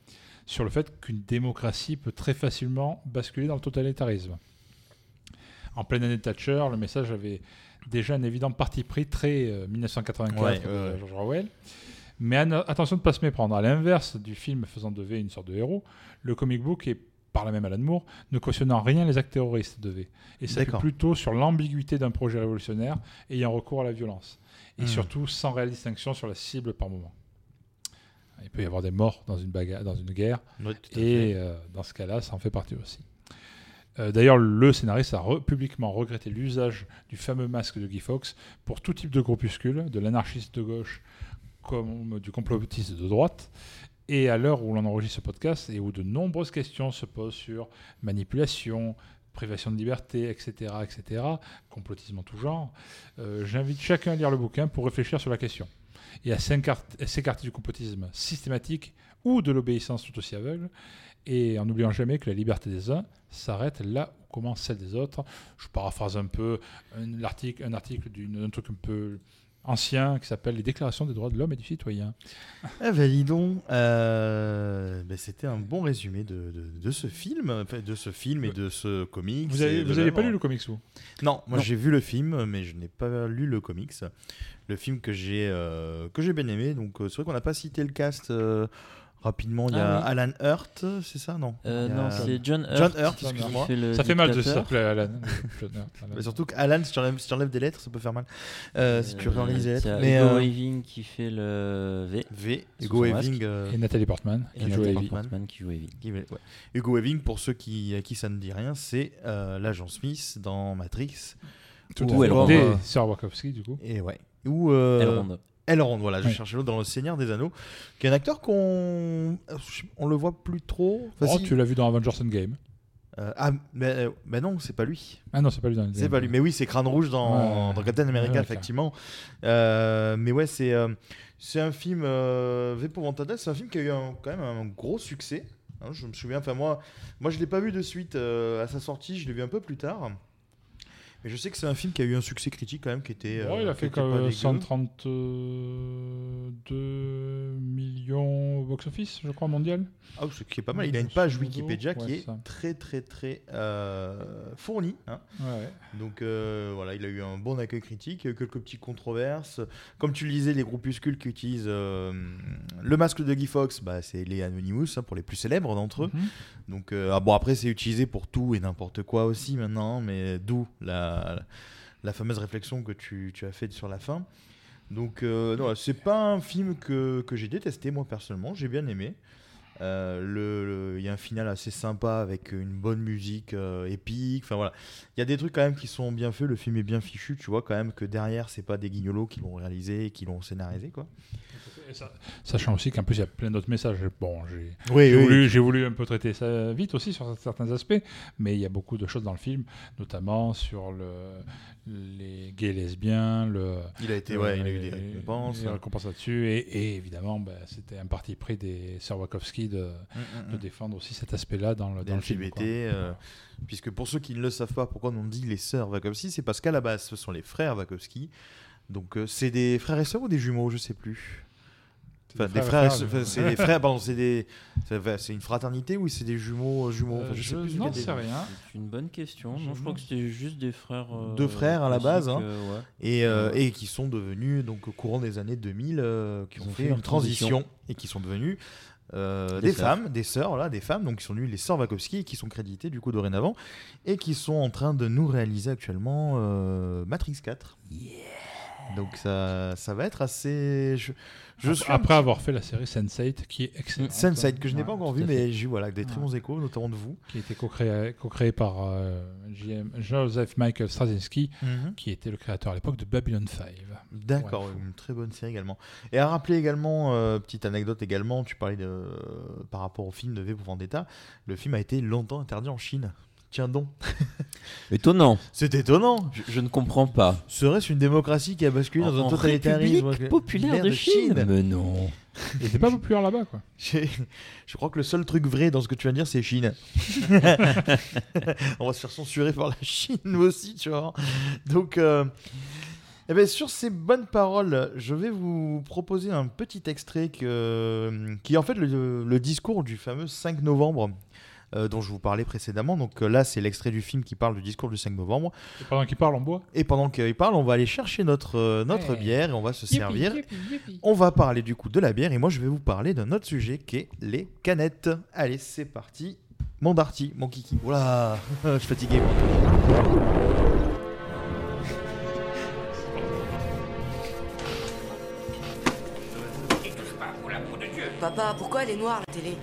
sur le fait qu'une démocratie peut très facilement basculer dans le totalitarisme. en pleine année de Thatcher, le message avait déjà un évident parti pris très euh, 1984 Ouais, de ouais, ouais. George Orwell. Mais attention de ne pas se méprendre. À l'inverse du film faisant de V une sorte de héros, le comic book et par là même Alan Moore ne cautionnant en rien les actes terroristes de V. Et s'appuie D'accord. plutôt sur l'ambiguïté d'un projet révolutionnaire ayant recours à la violence. Et Hmm. surtout sans réelle distinction sur la cible par moment. Il peut y avoir des morts dans une, bagarre, dans une guerre. Et euh, dans ce cas-là, ça en fait partie aussi. Euh, D'ailleurs, le scénariste a re- publiquement regretté l'usage du fameux masque de Guy Fawkes pour tout type de groupuscule, de l'anarchiste de gauche comme du complotiste de droite. Et à l'heure où l'on enregistre ce podcast et où de nombreuses questions se posent sur manipulation, privation de liberté, etc., etc., complotisme en tout genre, euh, j'invite chacun à lire le bouquin pour réfléchir sur la question et à s'écart- à s'écarter du complotisme systématique ou de l'obéissance tout aussi aveugle, et en n'oubliant jamais que la liberté des uns s'arrête là où commence celle des autres. Je paraphrase un peu un article, un article d'un truc un peu ancien qui s'appelle Les déclarations des droits de l'homme et du citoyen. Ah bah dis donc, euh, bah, c'était un bon résumé de, de, de ce film, de ce film et de ce comics. Vous avez, vous avez pas lu le comics vous? Non, moi j'ai vu le film, mais je n'ai pas lu le comics. Le film que j'ai euh, que j'ai bien aimé. Donc euh, c'est vrai qu'on n'a pas cité le cast euh, rapidement. Il y a Ah oui. Alan Hurt, c'est ça non Euh, Il y a- non, c'est John Hurt. John Hurt, qui excuse-moi. fait le Ça fait mal de dictateur. s'appeler Alan. [LAUGHS] Alan. Mais surtout qu'Alan, si tu enlèves, si tu enlèves des lettres, ça peut faire mal. Euh, si tu Euh, les lettres. Mais Hugo euh, Weaving qui fait le V. V, Hugo son Weaving. euh, Et Nathalie Portman, Et qui joue. Portman qui joue Evie. Qui- ouais. Hugo Weaving, pour ceux qui, à qui ça ne dit rien, c'est euh, l'agent Smith dans Matrix. Tout Ou à fait. euh, Wachowski, du coup. Et ouais. Ou euh, Elrond. Elrond, voilà, je Ouais. cherchais l'autre dans Le Seigneur des Anneaux, qui est un acteur qu'on on le voit plus trop. Enfin, Oh, si- tu l'as vu dans Avengers Endgame. Euh, ah, mais, euh, mais non, c'est pas lui. Ah non, c'est pas lui dans C'est pas lui. Mais oui, c'est Crâne Rouge dans, Ouais. dans Captain America, Ouais, ouais, effectivement. Euh, mais ouais, c'est euh, c'est un film. V pour Vendetta, c'est un film qui a eu un- quand même un gros succès. Hein, je me souviens, enfin moi, moi je l'ai pas vu de suite à sa sortie, je l'ai vu un peu plus tard. Mais je sais que c'est un film qui a eu un succès critique quand même, qui était. Ouais, euh, il a qui fait dégueu. 132 millions au box-office, je crois, mondial. Ah, ce qui est pas mal. Il a une page Wikipédia qui est très très très euh, fournie. hein. Donc euh, voilà, il a eu un bon accueil critique, quelques petites controverses. Comme tu le disais, les groupuscules qui utilisent euh, le masque de Guy Fawkes, bah, c'est les Anonymous hein, pour les plus célèbres d'entre eux. Mhm. Donc euh, ah bon après c'est utilisé pour tout et n'importe quoi aussi maintenant, mais d'où la, la fameuse réflexion que tu, as faite sur la fin. Donc euh, non, c'est pas un film que, j'ai détesté moi personnellement, j'ai bien aimé. Euh, Il y a un final assez sympa avec une bonne musique euh, épique. Enfin voilà, il y a des trucs quand même qui sont bien faits. Le film est bien fichu. Tu vois quand même que derrière c'est pas des guignolos qui l'ont réalisé qui l'ont scénarisé quoi. Sachant aussi qu'en plus il y a plein d'autres messages. Bon, j'ai Oui, j'ai oui. voulu, un peu traiter ça vite aussi sur certains aspects, mais il y a beaucoup de choses dans le film, notamment sur le, les gays et lesbiens. Le, Il a été- ouais, il a eu des récompenses. Des récompenses là-dessus, et, et évidemment, bah, c'était un parti pris des Sir Wachowski de, mm, de mm. défendre aussi cet aspect-là dans le, dans le film. LGBT, quoi. euh, puisque pour ceux qui ne le savent pas, pourquoi on dit les sœurs Wachowski, c'est parce qu'à la base, ce sont les frères Wachowski. Donc euh, c'est des frères et sœurs ou des jumeaux, je sais plus. Enfin, des frères c'est des frères, pardon, c'est des, c'est c'est une fraternité ou c'est des jumeaux, euh, jumeaux, Euh, enfin, je sais je plus. n'en lequel des- sais rien. C'est une bonne question. Je non, je crois que c'était juste des frères. euh, Deux frères à la base, hein, euh, ouais. et, euh, Ouais. et qui sont devenus donc au courant des années 2000, euh, qui ont, ont fait une transition, transition. et qui sont devenus euh, Des femmes, des sœurs, voilà, des femmes, donc qui sont devenues les sœurs Wachowski et qui sont créditées du coup dorénavant et qui sont en train de nous réaliser actuellement euh, Matrix 4. Donc ça, ça va être assez. Je, je Après, suis après avoir fait la série Sense8, qui est excellente. Sense8 que je n'ai Ouais, pas encore vu, mais j'ai eu voilà, des très bons échos, notamment de vous. qui a été co-créé par euh, Joseph Michael Straczynski, Mhm. qui était le créateur à l'époque de Babylon 5. D'accord, Ouais. une très bonne série également. Et à rappeler également, euh, petite anecdote également, tu parlais de, par rapport au film de V pour Vendetta, le film a été longtemps interdit en Chine. Tiens donc. Étonnant. C'est étonnant. Je, je ne comprends pas. Serait-ce une démocratie qui a basculé dans En un totalitarisme République populaire de Chine. Mais non. Il était pas populaire là-bas, quoi. [LAUGHS] Je crois que le seul truc vrai dans ce que tu viens de dire, c'est Chine. [LAUGHS] On va se faire censurer par la Chine, nous aussi, tu vois. Donc, euh, eh ben, sur ces bonnes paroles, je vais vous proposer un petit extrait que- qui est en fait le, le discours du fameux 5 novembre euh, dont je vous parlais précédemment. Donc euh, là, c'est l'extrait du film qui parle du discours du 5 novembre. Et pendant qu'il parle, on boit. Et pendant qu'il parle, on va aller chercher notre, euh, notre Ouais. bière et on va se Youpi, servir. youpi, youpi. On va parler du coup de la bière et moi je vais vous parler d'un autre sujet qui est les canettes. Allez, c'est parti. Mon Darty, mon kiki. Voilà, [LAUGHS] je suis fatigué. moi. Papa, pourquoi elle est noire la télé?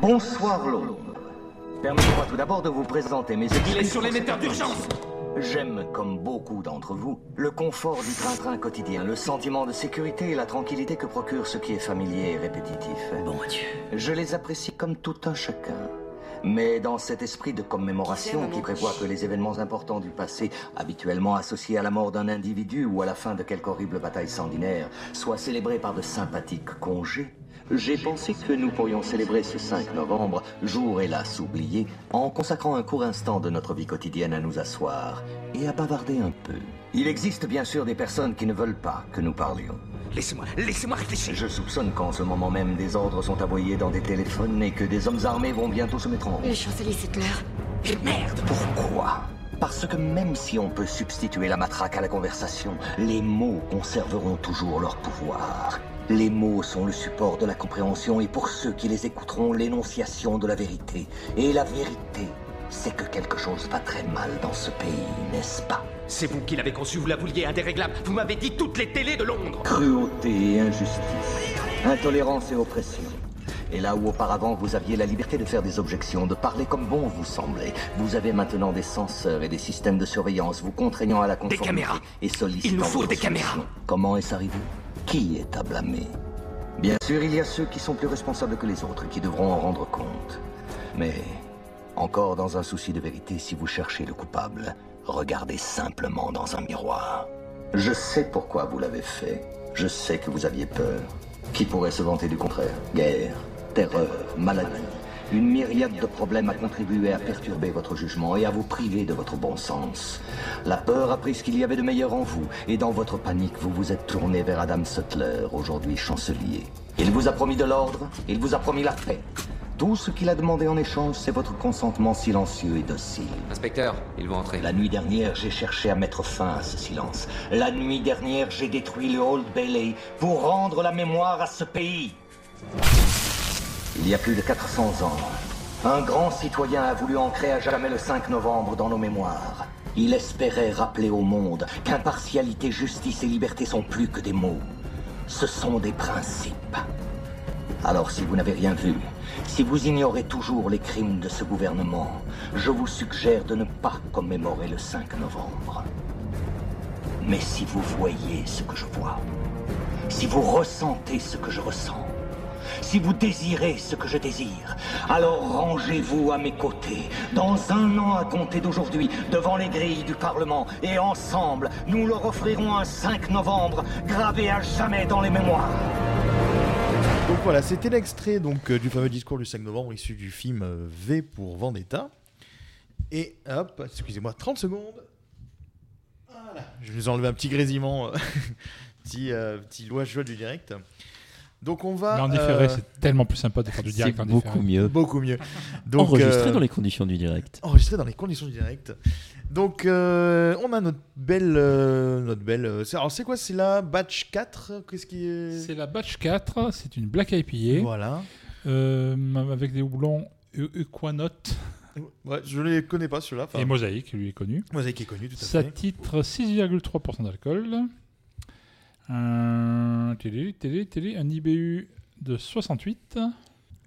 Bonsoir Londres. Permettez-moi tout d'abord de vous présenter mes excuses. Il est sur l'émetteur d'urgence. J'aime, comme beaucoup d'entre vous, le confort du train-train quotidien, le sentiment de sécurité et la tranquillité que procure ce qui est familier et répétitif. Bon Dieu. Je les apprécie comme tout un chacun. Mais dans cet esprit de commémoration qui prévoit que les événements importants du passé, habituellement associés à la mort d'un individu ou à la fin de quelque horrible bataille sanguinaire, soient célébrés par de sympathiques congés, j'ai pensé que nous pourrions célébrer ce 5 novembre, jour hélas oublié, en consacrant un court instant de notre vie quotidienne à nous asseoir et à bavarder un peu. Il existe bien sûr des personnes qui ne veulent pas que nous parlions. Laissez-moi, laissez-moi réfléchir. Je soupçonne qu'en ce moment même des ordres sont aboyés dans des téléphones et que des hommes armés vont bientôt se mettre en route. Le chancelier Settler. Merde Pourquoi? Parce que même si on peut substituer la matraque à la conversation, les mots conserveront toujours leur pouvoir. Les mots sont le support de la compréhension et pour ceux qui les écouteront, l'énonciation de la vérité. Et la vérité, c'est que quelque chose va très mal dans ce pays, n'est-ce pas? C'est vous qui l'avez conçu, vous la vouliez indéréglable. Vous m'avez dit toutes les télés de Londres. Cruauté et injustice, intolérance et oppression. Et là où auparavant vous aviez la liberté de faire des objections, de parler comme bon vous semblait, vous avez maintenant des censeurs et des systèmes de surveillance vous contraignant à la conformité caméras. et sollicitant Il nous faut des caméras. Comment est-ce arrivé? Qui est à blâmer? Bien sûr, il y a ceux qui sont plus responsables que les autres et qui devront en rendre compte. Mais encore dans un souci de vérité, si vous cherchez le coupable, regardez simplement dans un miroir. Je sais pourquoi vous l'avez fait. Je sais que vous aviez peur. Qui pourrait se vanter du contraire? Guerre, terreur, maladie. Une myriade de problèmes a contribué à perturber votre jugement et à vous priver de votre bon sens. La peur a pris ce qu'il y avait de meilleur en vous, et dans votre panique, vous vous êtes tourné vers Adam Sutler, aujourd'hui chancelier. Il vous a promis de l'ordre, il vous a promis la paix. Tout ce qu'il a demandé en échange, c'est votre consentement silencieux et docile. Inspecteur, ils vont entrer. La nuit dernière, j'ai cherché à mettre fin à ce silence. La nuit dernière, j'ai détruit le Old Bailey pour rendre la mémoire à ce pays. Il y a plus de 400 ans, un grand citoyen a voulu ancrer à jamais le 5 novembre dans nos mémoires. Il espérait rappeler au monde qu'impartialité, justice et liberté sont plus que des mots. Ce sont des principes. Alors si vous n'avez rien vu, si vous ignorez toujours les crimes de ce gouvernement, je vous suggère de ne pas commémorer le 5 novembre. Mais si vous voyez ce que je vois, si vous ressentez ce que je ressens, si vous désirez ce que je désire, alors rangez-vous à mes côtés, dans un an à compter d'aujourd'hui, devant les grilles du Parlement, et ensemble, nous leur offrirons un 5 novembre gravé à jamais dans les mémoires. Donc voilà, c'était l'extrait donc euh, du fameux discours du 5 novembre issu du film euh, V pour Vendetta. Et hop, excusez-moi, 30 secondes. Voilà, je vous ai enlevé un petit grésillement, euh, [LAUGHS] petit, euh, petit loi joie du direct. Donc on va. Mais en différé, euh, c'est tellement plus sympa de faire du direct C'est en beaucoup mieux. Beaucoup mieux. Donc, Enregistré euh, dans les conditions du direct. Enregistré dans les conditions du direct. Donc, euh, on a notre belle. euh, notre belle euh, c'est- alors, c'est quoi? C'est la batch 4 Qu'est-ce qui est? C'est la batch 4, c'est une Black IPA. Voilà. Euh, avec des houblons E- Equanote. Ouais, je les connais pas ceux-là. Et Mosaïque, lui est connu. Mosaïque est connu, tout à Ça fait. titre 6,3% d'alcool. Un, télé, télé, télé, un IBU de 68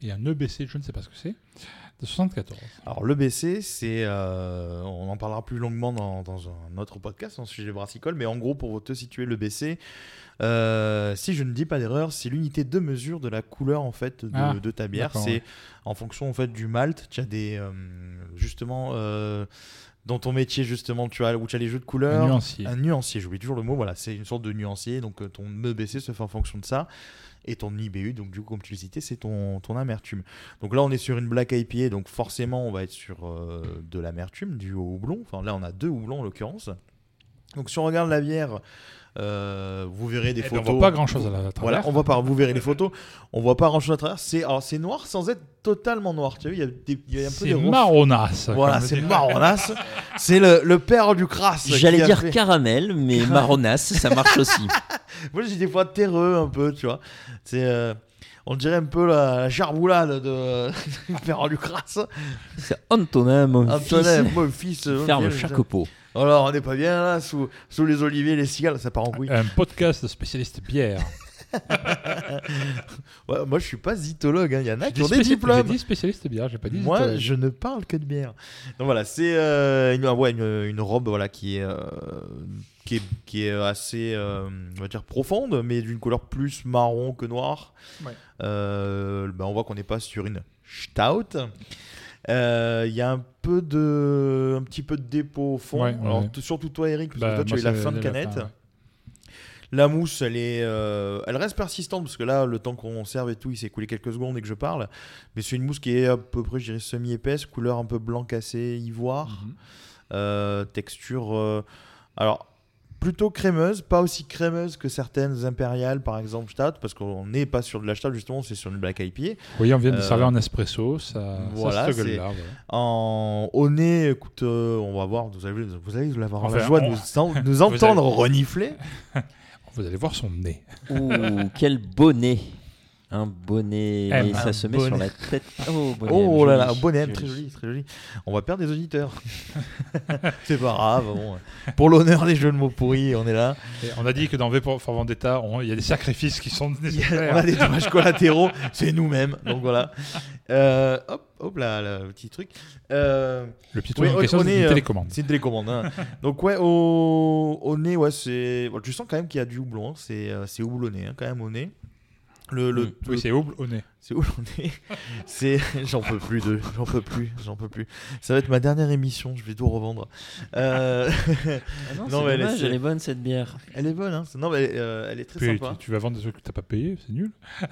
et un EBC, je ne sais pas ce que c'est, de 74. Alors, le BC, c'est. euh, on en parlera plus longuement dans, dans un autre podcast, en sujet brassicole, mais en gros, pour te situer, le BC, euh, si je ne dis pas d'erreur, c'est l'unité de mesure de la couleur en fait de, Ah, de ta bière. C'est ouais. en fonction en fait du malt. Tu as des. euh, justement. Dans ton métier justement tu as où tu as les jeux de couleurs Un nuancier. un nuancier j'oublie toujours le mot voilà c'est une sorte de nuancier donc euh, ton EBC se fait en fonction de ça Et ton IBU, donc du coup, comme tu le citais, c'est ton, ton amertume. Donc là, on est sur une Black IPA, donc forcément, on va être sur euh, de l'amertume, du houblon. Enfin, là, on a deux houblons en l'occurrence. Donc si on regarde la bière, euh, vous verrez des photos. on voit pas grand-chose à la- à travers. Voilà, on voit pas. Vous verrez les photos. On voit pas grand chose à travers. C'est alors c'est noir sans être totalement noir. Tu as vu, il y a, des- il y a un peu C'est des marronasse, Voilà, c'est marronasse. c'est le, le père du crasse. J'allais dire fait- caramel, mais [LAUGHS] marronasse, ça marche aussi. [LAUGHS] Moi, j'ai des fois terreux un peu, tu vois. C'est, euh, on dirait un peu la, la charboulade de [LAUGHS] du père du crasse. C'est Antonin, mon Antonin, fils. mon fils. Ferme chaque pot. Alors, on n'est pas bien là, sous, sous les oliviers, les cigales, ça part en couille. Un podcast de spécialistes bière. [LAUGHS] Ouais, moi, je suis pas zytologue. hein. Il y en a qui ont des diplômes. J'ai dit spécialiste bière, j'ai pas dit Moi, zytologue. je ne parle que de bière. Donc voilà, c'est euh, une, ouais, une, une robe voilà, qui, est, euh, qui, est, qui est assez euh, on va dire profonde, mais d'une couleur plus marron que noire. Ouais. Euh, ben, on voit qu'on n'est pas sur une stout. Euh, Il y a un peu de, un petit peu de dépôt au fond. Ouais, Alors, ouais. surtout toi, Eric, parce Bah, que toi, tu as eu la fin de la canette. fin, ouais. La mousse, elle est, euh, elle reste persistante parce que là, le temps qu'on serve et tout, il s'est écoulé quelques secondes et que je parle. Mais c'est une mousse qui est à peu près, je dirais, semi-épaisse, couleur un peu blanc cassé, ivoire, Mhm. Euh, texture, alors plutôt crémeuse, pas aussi crémeuse que certaines impériales, par exemple Stout, parce qu'on n'est pas sur de la Stout justement, c'est sur une Black IPA. Oui, on vient de Euh, servir en espresso, ça, voilà, ça se c'est- gueule là. voilà. En au nez, écoute, euh, on va voir, vous allez, vous allez avoir Enfin, la joie de nous, en- nous [LAUGHS] Vous entendre allez- renifler. [LAUGHS] Vous allez voir son nez. Ouh, quel bonnet Un bonnet, M. et ça Un se met sur la tête. Oh, [LAUGHS] bonnet Oh M, là là, bonnet M, très joli, très joli. On va perdre des auditeurs. [LAUGHS] [LAUGHS] c'est pas grave, bon. Pour l'honneur des jeux de mots pourris, on est là. Et on a dit que dans V pour for Vendetta, il y a des sacrifices qui sont Il y nécessaires. a- on a des dommages collatéraux, c'est nous-mêmes. Donc voilà. Euh, hop, hop là, là, le petit truc. Euh, Le petit truc au c'est une euh, télécommande. C'est une télécommande. hein. Donc ouais, au, au nez, ouais, c'est. bon, tu sens quand même qu'il y a du houblon. hein. C'est euh, c'est houblonné hein, quand même au nez. Le, le, Mm. Oui, c'est houble au nez. C'est houblonné. [LAUGHS] C'est. J'en peux plus de. J'en peux plus. J'en peux plus. Ça va être ma dernière émission. Je vais tout revendre. Euh... Ah non, [LAUGHS] c'est mais dommage, c'est- elle est bonne cette bière. Elle est bonne, hein. Non, mais euh, elle est très Puis, sympa. tu, tu vas vendre des trucs que t'as pas payé, c'est nul. [LAUGHS]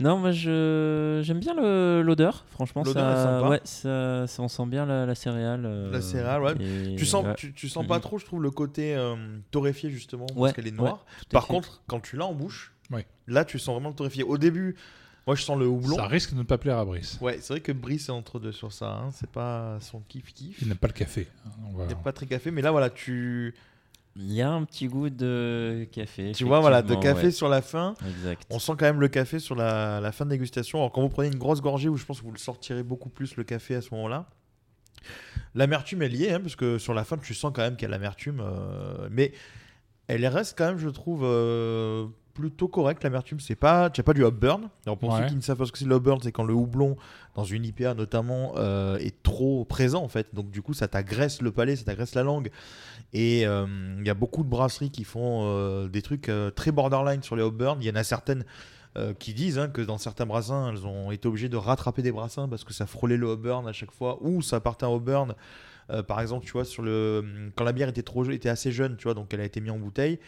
Non, moi je j'aime bien le- l'odeur. Franchement, L'odeur est ça, sympa. ouais, ça, ça- on sent bien la, la céréale. euh, La céréale, ouais. et- Tu sens, ouais. tu, tu sens pas trop, je trouve, le côté euh, torréfié justement, Ouais, parce qu'elle est noire. Par contre, quand tu l'as en bouche, Ouais. là tu sens vraiment le torréfié. Au début, moi je sens le houblon. Ça risque de ne pas plaire à Brice. Ouais, c'est vrai que Brice est entre deux sur ça. hein. C'est pas son kiff kiff. Il n'aime pas le café. Va- Il n'est pas très café, mais là voilà, tu, Il y a un petit goût de café. tu vois, voilà, de café ouais. sur la fin. Exact. On sent quand même le café sur la, la fin de dégustation. Alors quand vous prenez une grosse gorgée, où je pense que vous le sortirez beaucoup plus le café à ce moment-là. L'amertume est liée, hein, parce que sur la fin, tu sens quand même qu'il y a l'amertume. euh, mais elle reste quand même, je trouve, euh, plutôt correcte. L'amertume, c'est pas, tu pas du hop burn. Alors pour Ouais. ceux qui ne savent pas ce que c'est le hop burn, c'est quand le houblon dans une IPA notamment euh, est trop présent en fait. Donc du coup, ça t'agresse le palais, ça t'agresse la langue. Et euh, il y a beaucoup de brasseries qui font euh, des trucs euh, très borderline sur les hop burn. Il y en a certaines euh, qui disent hein, que dans certains brassins, elles ont été obligées de rattraper des brassins parce que ça frôlait le hop burn à chaque fois ou ça partait hop burn. Euh, par exemple, tu vois, sur le quand la bière était trop était assez jeune, tu vois, donc elle a été mise en bouteille.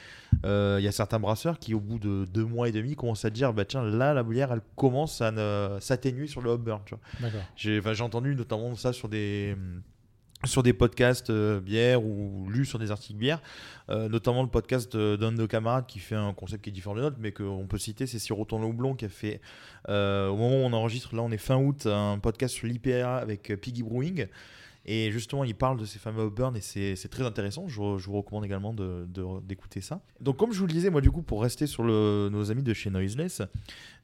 euh, Il y a certains brasseurs qui, au bout de deux mois et demi, commencent à dire, bah tiens, là, la bière, elle commence à s'atténuer sur le hop burn. J'ai enfin, entendu notamment ça sur des sur des podcasts euh, bière ou lu sur des articles bière, euh, notamment le podcast d'un de nos camarades qui fait un concept qui est différent de notre, mais qu'on peut citer, c'est Siroton Le Houblon qui a fait, euh, au moment où on enregistre, là on est fin août, un podcast sur l'IPA avec Piggy Brewing. Et justement, il parle de ces fameux hop burn et c'est très intéressant. Je, vous- recommande également d'écouter ça. Donc, comme je vous le disais, moi, du coup, pour rester sur nos amis de chez Noiseless,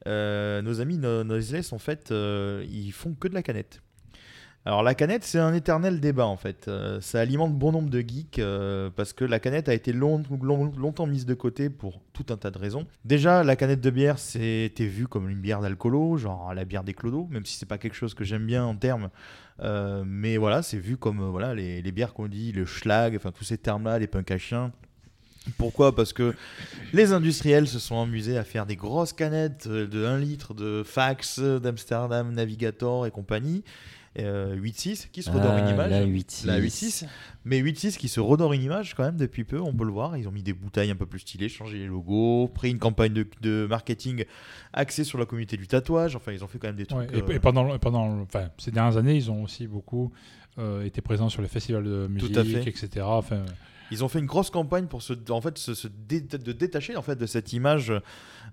euh, nos amis no- Noiseless, en fait, euh, ils font que de la canette. Alors la canette, c'est un éternel débat en fait. Euh, ça alimente bon nombre de geeks parce que la canette a été long- long- longtemps mise de côté pour tout un tas de raisons. Déjà, la canette de bière, c'était vu comme une bière d'alcoolo, genre la bière des clodos, même si c'est pas quelque chose que j'aime bien en termes. Euh, mais voilà, c'est vu comme euh, voilà les, les bières qu'on dit, le schlag, enfin tous ces termes-là, les punks à chiens. Pourquoi? Parce que les industriels se sont amusés à faire des grosses canettes euh, de 1 litre de Fax, d'Amsterdam Navigator et compagnie. Euh, 8.6 qui se Ah, redore une image. la 8.6. La 8.6. Mais 8.6 qui se redore une image quand même depuis peu, on peut le voir. Ils ont mis des bouteilles un peu plus stylées, changé les logos, pris une campagne de, de marketing axée sur la communauté du tatouage. Enfin, ils ont fait quand même des Ouais, trucs. et, euh, et pendant, enfin, ces dernières années, ils ont aussi beaucoup euh, été présents sur les festivals de musique, Tout à fait. etc. Enfin, Ils ont fait une grosse campagne pour se, en fait, se, de détacher en fait, de cette image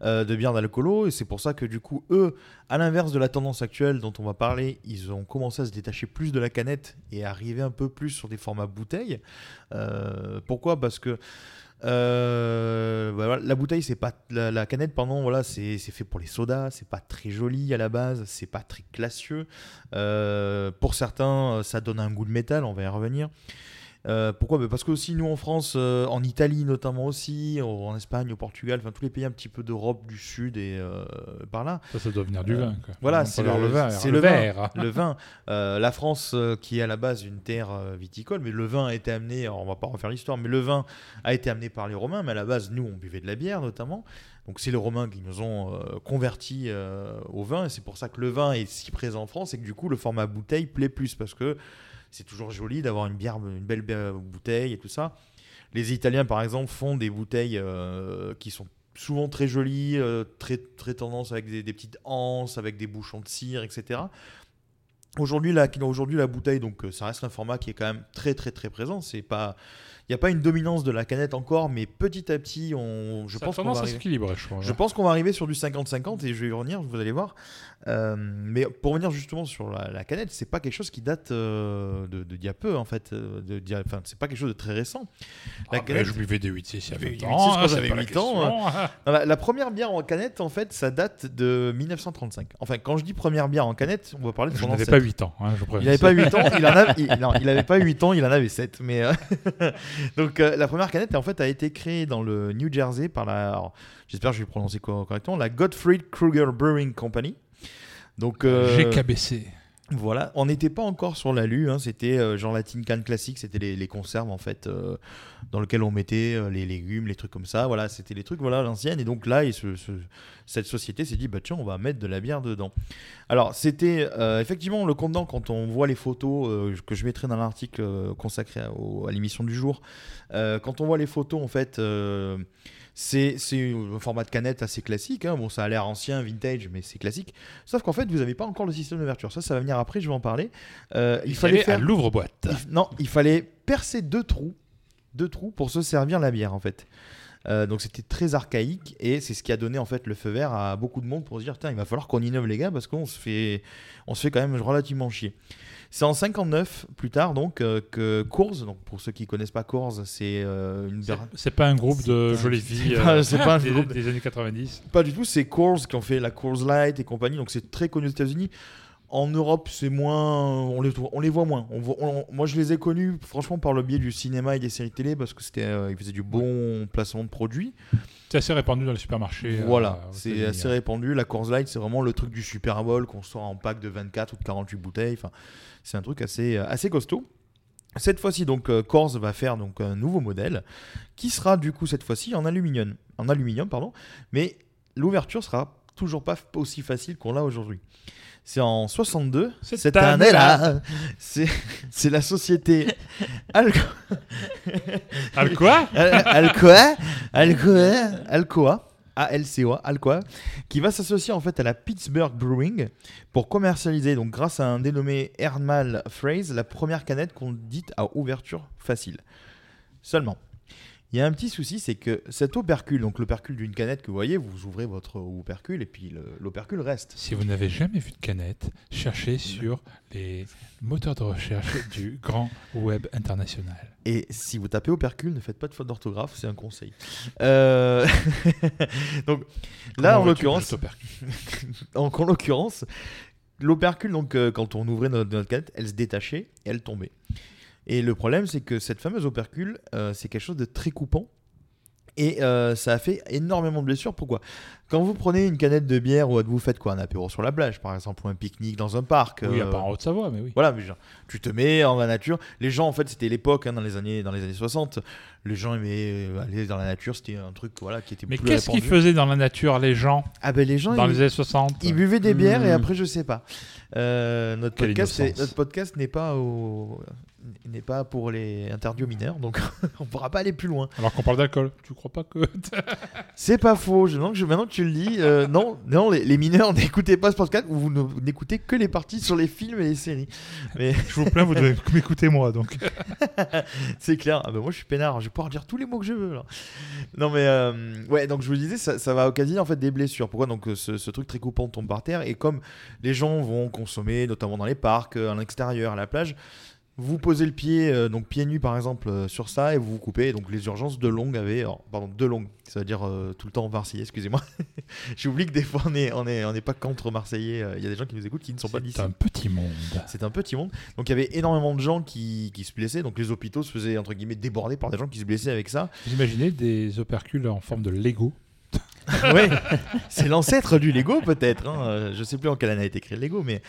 euh, de bière d'alcoolo. Et c'est pour ça que, du coup, eux, à l'inverse de la tendance actuelle dont on va parler, ils ont commencé à se détacher plus de la canette et à arriver un peu plus sur des formats bouteilles. Euh, pourquoi? Parce que. euh, la bouteille, c'est pas la, canette, pardon, voilà, c'est fait pour les sodas, c'est pas très joli à la base, c'est pas très classieux. Pour certains, ça donne un goût de métal, on va y revenir. Euh, pourquoi? Bah Parce que aussi nous en France, euh, en Italie notamment aussi, en Espagne, au Portugal, enfin tous les pays un petit peu d'Europe du Sud et euh, par là. Ça, ça doit venir du vin, quoi. Voilà, c'est le, le vin, c'est le le vin. verre. Le vin. [LAUGHS] La France, qui est à la base une terre viticole, mais le vin a été amené. alors, on va pas refaire l'histoire, mais le vin a été amené par les Romains. Mais à la base, nous, on buvait de la bière notamment. Donc c'est les Romains qui nous ont euh, convertis euh, au vin, et c'est pour ça que le vin est si présent en France, et que du coup le format bouteille plaît plus parce que c'est toujours joli d'avoir une bière, une belle bouteille et tout ça. Les Italiens, par exemple, font des bouteilles euh, qui sont souvent très jolies, euh, très, très tendance avec des, des petites anses, avec des bouchons de cire, etc. Aujourd'hui, la, aujourd'hui, la bouteille, donc, euh, ça reste un format qui est quand même très, très, très présent. C'est pas, il n'y a pas une dominance de la canette encore, mais petit à petit, on, je Ça pense qu'on va arriver- je pense qu'on va arriver sur du 50-50 et je vais y revenir, vous allez voir. Euh, mais pour revenir justement sur la, la canette, c'est pas quelque chose qui date euh, de d'il y a peu en fait. euh, De, enfin, c'est pas quelque chose de très récent. Ah, ben, je buvais des 8-6 il y a Mais 20 8-6 ans, hein, j'avais c'est pas la 8 ans. euh, non, la, la première bière en canette, en fait, ça date de 1935. Enfin, quand je dis première bière en canette, on va parler de Je son n'avais ancêtre. pas 8 ans, hein, je il n'avait pas 8 ans, il en avait, il, non, il avait pas 8 ans, il en avait 7. Mais euh, [LAUGHS] donc euh, la première canette, en fait, a été créée dans le New Jersey par la, j'espère que je vais le prononcer co- correctement, la Gottfried Kruger Brewing Company. Donc euh, GKBC. Voilà, on n'était pas encore sur l'alu, hein, c'était euh, genre la tin can classique, c'était les, les conserves en fait, euh, dans lesquelles on mettait euh, les légumes, les trucs comme ça, voilà, c'était les trucs, voilà, l'ancienne, et donc là, et ce- ce- cette société s'est dit, bah tiens, on va mettre de la bière dedans. Alors, c'était euh, effectivement le contenant, quand on voit les photos, euh, que je mettrai dans l'article euh, consacré à, l'émission du jour, euh, quand on voit les photos, en fait, euh, c'est un format de canette assez classique. hein. Bon, ça a l'air ancien, vintage, mais c'est classique. Sauf qu'en fait, vous n'avez pas encore le système d'ouverture. Ça, ça va venir après, je vais en parler. Euh, il, Il fallait faire l'ouvre-boîte. Non, il fallait percer deux trous, deux trous pour se servir la bière en fait. Euh, donc c'était très archaïque et c'est ce qui a donné en fait le feu vert à beaucoup de monde pour se dire tiens il va falloir qu'on innove les gars parce qu'on se fait on se fait quand même relativement chier. C'est en 59 plus tard donc euh, que Coors donc pour ceux qui connaissent pas Coors c'est euh, une C'est pas un groupe de jolies c'est filles pas- euh, [LAUGHS] c'est pas un des, groupe des années 90. pas du tout, c'est Coors qui ont fait la Coors Light et compagnie, donc c'est très connu aux États-Unis. En Europe, c'est moins, on les, on les voit moins. On voit- on- moi, je les ai connus, franchement, par le biais du cinéma et des séries télé, parce que c'était, euh, ils faisaient du bon placement de produits. C'est assez répandu dans les supermarchés. euh, Voilà, c'est assez hein. répandu. La Coors Light, c'est vraiment le truc du Super Bowl qu'on sort en pack de 24 ou de 48 bouteilles. Enfin, c'est un truc assez, euh, assez costaud. Cette fois-ci, donc, Coors va faire donc un nouveau modèle qui sera du coup cette fois-ci en aluminium, en aluminium pardon, mais l'ouverture sera toujours pas aussi facile qu'on l'a aujourd'hui. C'est en 62, Cette cette année-là. c'est c'est la société Alco... Alcoa Al- Alcoa Alcoa Alcoa ALCOA Alcoa qui va s'associer en fait à la Pittsburgh Brewing pour commercialiser donc grâce à un dénommé Hermal Phrase la première canette qu'on dit à ouverture facile. Seulement, il y a un petit souci, c'est que cet opercule, donc l'opercule d'une canette que vous voyez, vous ouvrez votre opercule et puis le- l'opercule reste. Si vous n'avez jamais vu de canette, cherchez sur les moteurs de recherche [LAUGHS] du grand web international. Et si vous tapez opercule, ne faites pas de faute d'orthographe, c'est un conseil. Euh, [LAUGHS] donc là, Comment l'occurrence, [LAUGHS] donc en l'occurrence, l'opercule, donc euh, quand on ouvrait notre, notre canette, elle se détachait et elle tombait. Et le problème, c'est que cette fameuse opercule, euh, c'est quelque chose de très coupant. Et euh, ça a fait énormément de blessures. Pourquoi? Quand vous prenez une canette de bière ou vous faites quoi? Un apéro sur la plage, par exemple, ou un pique-nique dans un parc. Oui, euh, pas en Haute-Savoie, mais oui. Voilà, mais genre, tu te mets en la nature. Les gens, en fait, c'était l'époque, hein, dans, les années, dans les années 60. Les gens aimaient euh, aller dans la nature. C'était un truc voilà, qui était Mais plus qu'est-ce qu'ils faisaient dans la nature, les gens? Ah ben les gens Dans ils- les années 60 Ils buvaient des bières et Hmm. après je sais pas. Euh, notre Quelle podcast, notre podcast n'est pas au n'est pas pour les interdits aux mineurs, donc [LAUGHS] on pourra pas aller plus loin. Alors qu'on parle d'alcool, tu crois pas que [LAUGHS] C'est pas faux. Je, que je- maintenant que tu le dis, euh, non, non, les, les mineurs [LAUGHS] n'écoutez pas ce podcast ou vous ne- n'écoutez que les parties sur les films et les séries. Mais Je vous plains, vous devez m'écouter moi, donc. c'est clair. Ah bah moi, je suis peinard. Je vais pouvoir dire tous les mots que je veux. Là. Non, mais euh, ouais. Donc je vous disais, ça, ça va occasionner en fait des blessures. Pourquoi? Donc euh, ce, ce truc très coupant tombe par terre et comme les gens vont consommer, notamment dans les parcs, à l'extérieur, à la plage. Vous posez le pied, euh, donc pieds nus par exemple, euh, sur ça et vous vous coupez. Donc les urgences de longue avaient, alors, pardon, de longue, ça veut dire euh, tout le temps marseillais, excusez-moi. [LAUGHS] J'oublie que des fois on est, on est, on n'est pas contre marseillais. euh, Il y a des gens qui nous écoute qui ne sont pas d'ici. C'est un petit monde. C'est un petit monde. Donc il y avait énormément de gens qui, qui se blessaient. Donc les hôpitaux se faisaient entre guillemets déborder par des gens qui se blessaient avec ça. Vous imaginez des opercules en forme de Lego [LAUGHS] ouais, c'est l'ancêtre du Lego peut-être. hein. Je sais plus en quelle année a été créé le Lego, mais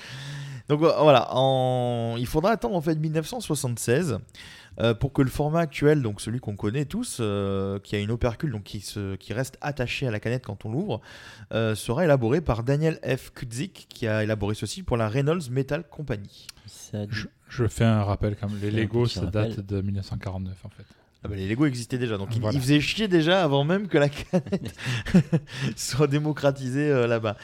donc euh, voilà, en... il faudra attendre en fait 1976 euh, pour que le format actuel, donc celui qu'on connaît tous, euh, qui a une opercule donc qui, se... qui reste attaché à la canette quand on l'ouvre, euh, sera élaboré par Daniel F. Kudzik, qui a élaboré ceci pour la Reynolds Metal Company. je, je fais un rappel quand même. Les Lego, ça rappel. date de 1949 en fait. Ah bah, les Lego existaient déjà, donc ils, Voilà. ils faisaient chier déjà avant même que la [LAUGHS] canette soit démocratisée euh, là-bas.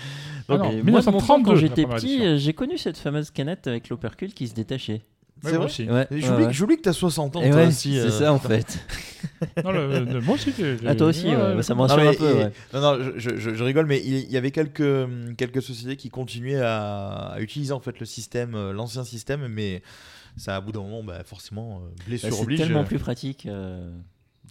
Ah Donc, Et moi, de mon temps, quand 1932, j'étais petit, euh, j'ai connu cette fameuse canette avec l'opercule qui se détachait. C'est vrai Ouais, J'oublie ouais, j'oublie que t'as 60 ans, Et toi ouais, aussi. C'est euh, ça en fait. [LAUGHS] Non, le- le- moi aussi, Ah, toi aussi, ouais, ouais, ouais, ça me Non, rassure un peu. non, non, je, je- je- je rigole, mais il, y avait quelques, quelques sociétés qui continuaient à, à utiliser en fait le système, euh, l'ancien système, mais ça, à bout d'un moment, bah, forcément, euh, Bah, blessure c'est oblige. tellement euh, plus pratique. euh,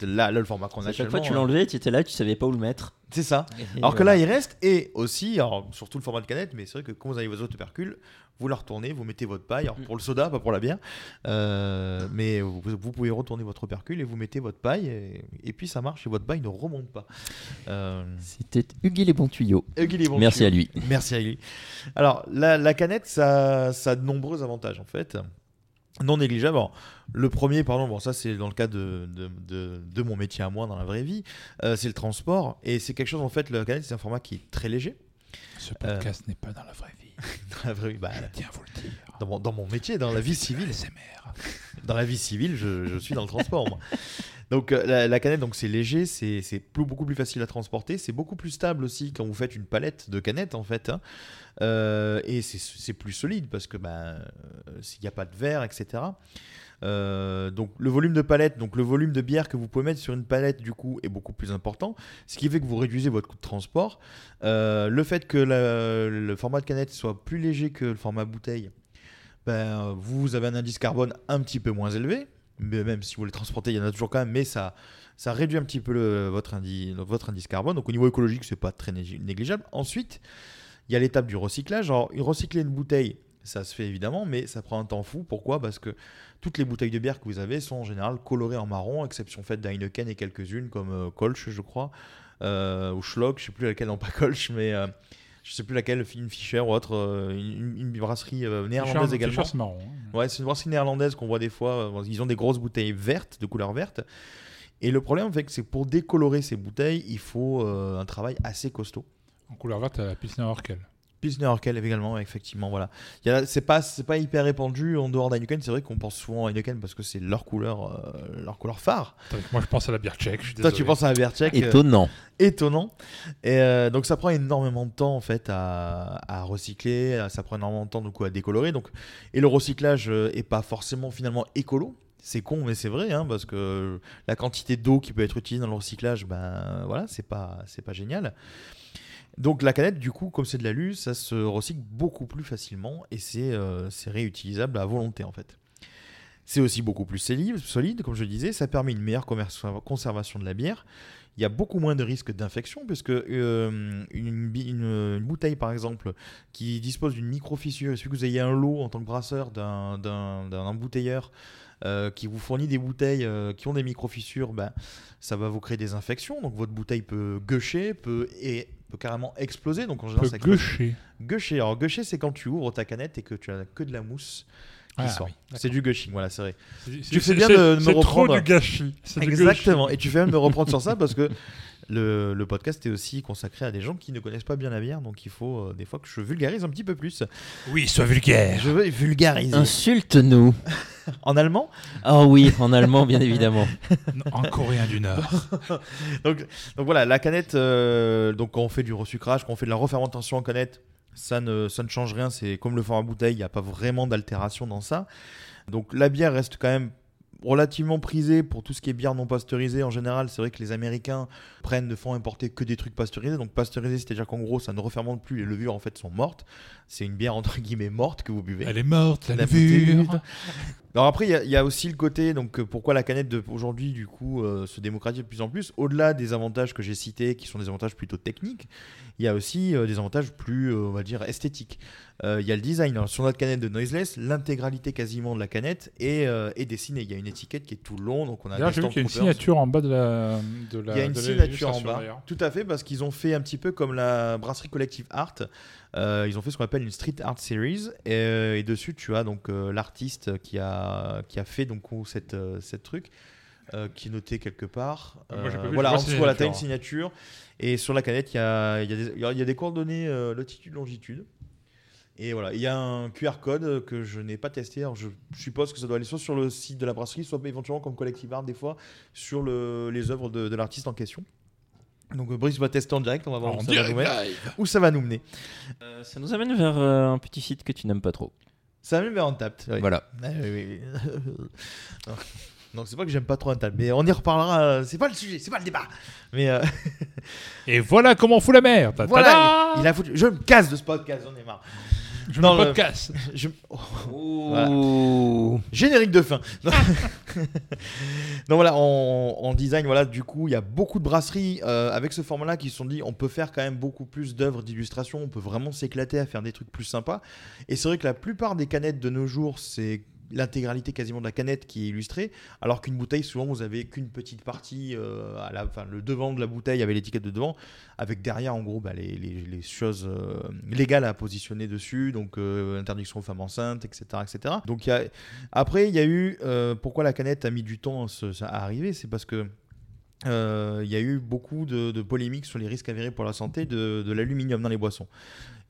Là, là, le format qu'on a chaque fois, tu l'enlevais, tu étais là, tu savais pas où le mettre. C'est ça. Alors que là, il reste, et aussi, alors, surtout le format de canette, mais c'est vrai que quand vous avez vos opercules, vous la retournez, vous mettez votre paille, alors Mm. pour le soda, pas pour la bière, euh, mais vous, vous pouvez retourner votre opercule et vous mettez votre paille, et, et puis ça marche, et votre paille ne remonte pas. Euh, C'était Hugues les bons tuyaux. Merci à lui. Merci à lui. Alors, la, la canette, ça, ça a de nombreux avantages, en fait. Non négligeables. Alors, le premier, pardon, bon, ça c'est dans le cas de, de, de- de mon métier à moi dans la vraie vie, euh, c'est le transport. Et c'est quelque chose, en fait, la canette, c'est un format qui est très léger. Ce podcast n'est pas dans la vraie vie. [LAUGHS] Dans la vraie vie, bah, Tiens, vous le dire. dans, mon, dans mon métier, dans la vie civile. Dans la vie civile, je, je suis dans le transport, moi. [LAUGHS] Donc euh, la, canette, donc c'est léger, c'est beaucoup plus facile à transporter, c'est beaucoup plus stable aussi quand vous faites une palette de canettes en fait, hein. Euh, et c'est- plus solide parce que ben euh, s'il n'y a pas de verre, etc. Donc le volume de palette, donc le volume de bière que vous pouvez mettre sur une palette du coup est beaucoup plus important, ce qui fait que vous réduisez votre coût de transport. Le fait que le format de canette soit plus léger que le format bouteille, ben, vous avez un indice carbone un petit peu moins élevé, mais même si vous les transportez, il y en a toujours quand même, mais ça, ça réduit un petit peu votre, indi- votre indice carbone. Donc au niveau écologique, c'est pas très nég- négligeable. Ensuite, il y a l'étape du recyclage. Alors, recycler une bouteille, ça se fait évidemment, mais ça prend un temps fou. Pourquoi? Parce que toutes les bouteilles de bière que vous avez sont en général colorées en marron, exception faite d'Heineken et quelques-unes comme euh, Kolsch, je crois, euh, ou Schlock, je sais plus laquelle, non pas Kolsch, mais euh, je sais plus laquelle, une Fischer ou autre, euh, une, une brasserie euh, néerlandaise Fischer, également. c'est marron, hein. Ouais, c'est une brasserie néerlandaise qu'on voit des fois. euh, Ils ont des grosses bouteilles vertes, de couleur verte. Et le problème, fait, c'est que pour décolorer ces bouteilles, il faut euh, un travail assez costaud. En couleur verte, la Pilsner Urquell. Pilsner Urquell également, effectivement, voilà. C'est pas, c'est pas hyper répandu en dehors d'Heineken. C'est vrai qu'on pense souvent à Heineken parce que c'est leur couleur, euh, leur couleur phare. Moi, je pense à la bière tchèque. je suis Toi, tu penses à la bière tchèque. euh, Étonnant. étonnant. Et euh, donc, ça prend énormément de temps, en fait, à, à recycler. Ça prend énormément de temps, du coup, à décolorer. Donc, et le recyclage est pas forcément, finalement, écolo. C'est con, mais c'est vrai, hein, parce que la quantité d'eau qui peut être utilisée dans le recyclage, ben voilà, c'est pas, c'est pas génial. Donc la canette, du coup, comme c'est de l'alu, ça se recycle beaucoup plus facilement et c'est euh, c'est réutilisable à volonté en fait. C'est aussi beaucoup plus soli- solide, comme je le disais, ça permet une meilleure conservation de la bière. Il y a beaucoup moins de risques d'infection, puisque euh, une, bouteille, par exemple, qui dispose d'une micro-fissure, il suffit que vous ayez un lot en tant que brasseur d'un embouteilleur euh, qui vous fournit des bouteilles euh, qui ont des micro-fissures, ben, ça va vous créer des infections. Donc votre bouteille peut gusher, peut, et peut carrément exploser. Donc en général, Peut ça gusher. Gusher. Alors gusher, c'est quand tu ouvres ta canette et que tu as que de la mousse qui Ah, sort. oui, c'est du gushing, voilà, c'est vrai. C'est- Tu fais bien de, me c'est trop reprendre. du gâchis. Du Exactement. gâchis. Et tu fais bien de me reprendre sur ça parce que [LAUGHS] le, le podcast est aussi consacré à des gens qui ne connaissent pas bien la bière, donc il faut euh, des fois que je vulgarise un petit peu plus. Oui, sois vulgaire. Je veux vulgariser. Insulte-nous. [LAUGHS] En allemand? Ah oui, en allemand, bien évidemment. En coréen du Nord. [LAUGHS] donc, donc voilà, la canette, euh, donc quand on fait du resucrage, quand on fait de la refermentation en canette, ça ne, ça ne change rien, c'est comme le format bouteille, il n'y a pas vraiment d'altération dans ça. Donc la bière reste quand même relativement prisée pour tout ce qui est bière non pasteurisée en général. C'est vrai que les Américains prennent, ne font importer que des trucs pasteurisés. Donc pasteurisé, c'est-à-dire qu'en gros, ça ne refermente plus, les levures en fait sont mortes. C'est une bière entre guillemets morte que vous buvez. Elle est morte, la bouteille levure. Alors après, il y a- il y, a aussi le côté, donc euh, pourquoi la canette de- aujourd'hui du coup euh, se démocratise de plus en plus. Au-delà des avantages que j'ai cités, qui sont des avantages plutôt techniques, il y a aussi euh, des avantages plus, euh, on va dire, esthétiques. Il y a le design. Alors, sur notre canette de Noiseless, l'intégralité quasiment de la canette est, est dessinée. Il y a une étiquette qui est tout long, donc on a D'ailleurs, des j'ai vu qu'il y a une signature en bas de la. Il y a une signature en bas. Tout à fait, parce qu'ils ont fait un petit peu comme la brasserie collective Art. Euh, ils ont fait ce qu'on appelle une Street Art Series. Et, euh, et dessus, tu as donc euh, l'artiste qui a, qui a fait donc cette, cette truc. euh, qui est noté quelque part. Moi, vu, voilà, en dessous, t'as une signature. Et sur la canette, il y a, il y a des, il y a- il y a des coordonnées latitude, longitude. Et voilà, il y a un QR code que je n'ai pas testé. Alors je suppose que ça doit aller soit sur le site de la brasserie, soit éventuellement comme Collective Art des fois sur le- les œuvres de, de l'artiste en question. Donc Brice va tester en direct, on va voir En où ça, va direct, nous mener, où ça va nous mener. Euh, ça nous amène vers euh, un petit site que tu n'aimes pas trop. Ça va même vers Untapped. oui. Voilà. Ah, oui, oui. Donc [LAUGHS] c'est pas que j'aime pas trop Untapped, mais on y reparlera. euh, C'est pas le sujet, c'est pas le débat. Mais euh, [LAUGHS] Et voilà comment on fout la merde. Voilà, il, il a foutu. Je me casse de ce podcast, j'en ai marre. Je Non, me le- podcast. Je... [LAUGHS] oh. Voilà. Générique de fin. Non. [LAUGHS] Donc voilà, en, en design, voilà, du coup, il y a beaucoup de brasseries euh, avec ce format-là qui se sont dit on peut faire quand même beaucoup plus d'œuvres d'illustration, on peut vraiment s'éclater à faire des trucs plus sympas. Et c'est vrai que la plupart des canettes de nos jours, c'est l'intégralité quasiment de la canette qui est illustrée, alors qu'une bouteille, souvent, vous avez qu'une petite partie, euh, à la, enfin, le devant de la bouteille avec l'étiquette de devant, avec derrière, en gros, bah, les, les- les choses euh, légales à positionner dessus, donc euh, interdiction aux femmes enceintes, etc. etc. Donc, y a... après, il y a eu, euh, pourquoi la canette a mis du temps à, arriver, c'est parce que il y a eu beaucoup de, de polémiques sur les risques avérés pour la santé de, de l'aluminium dans les boissons.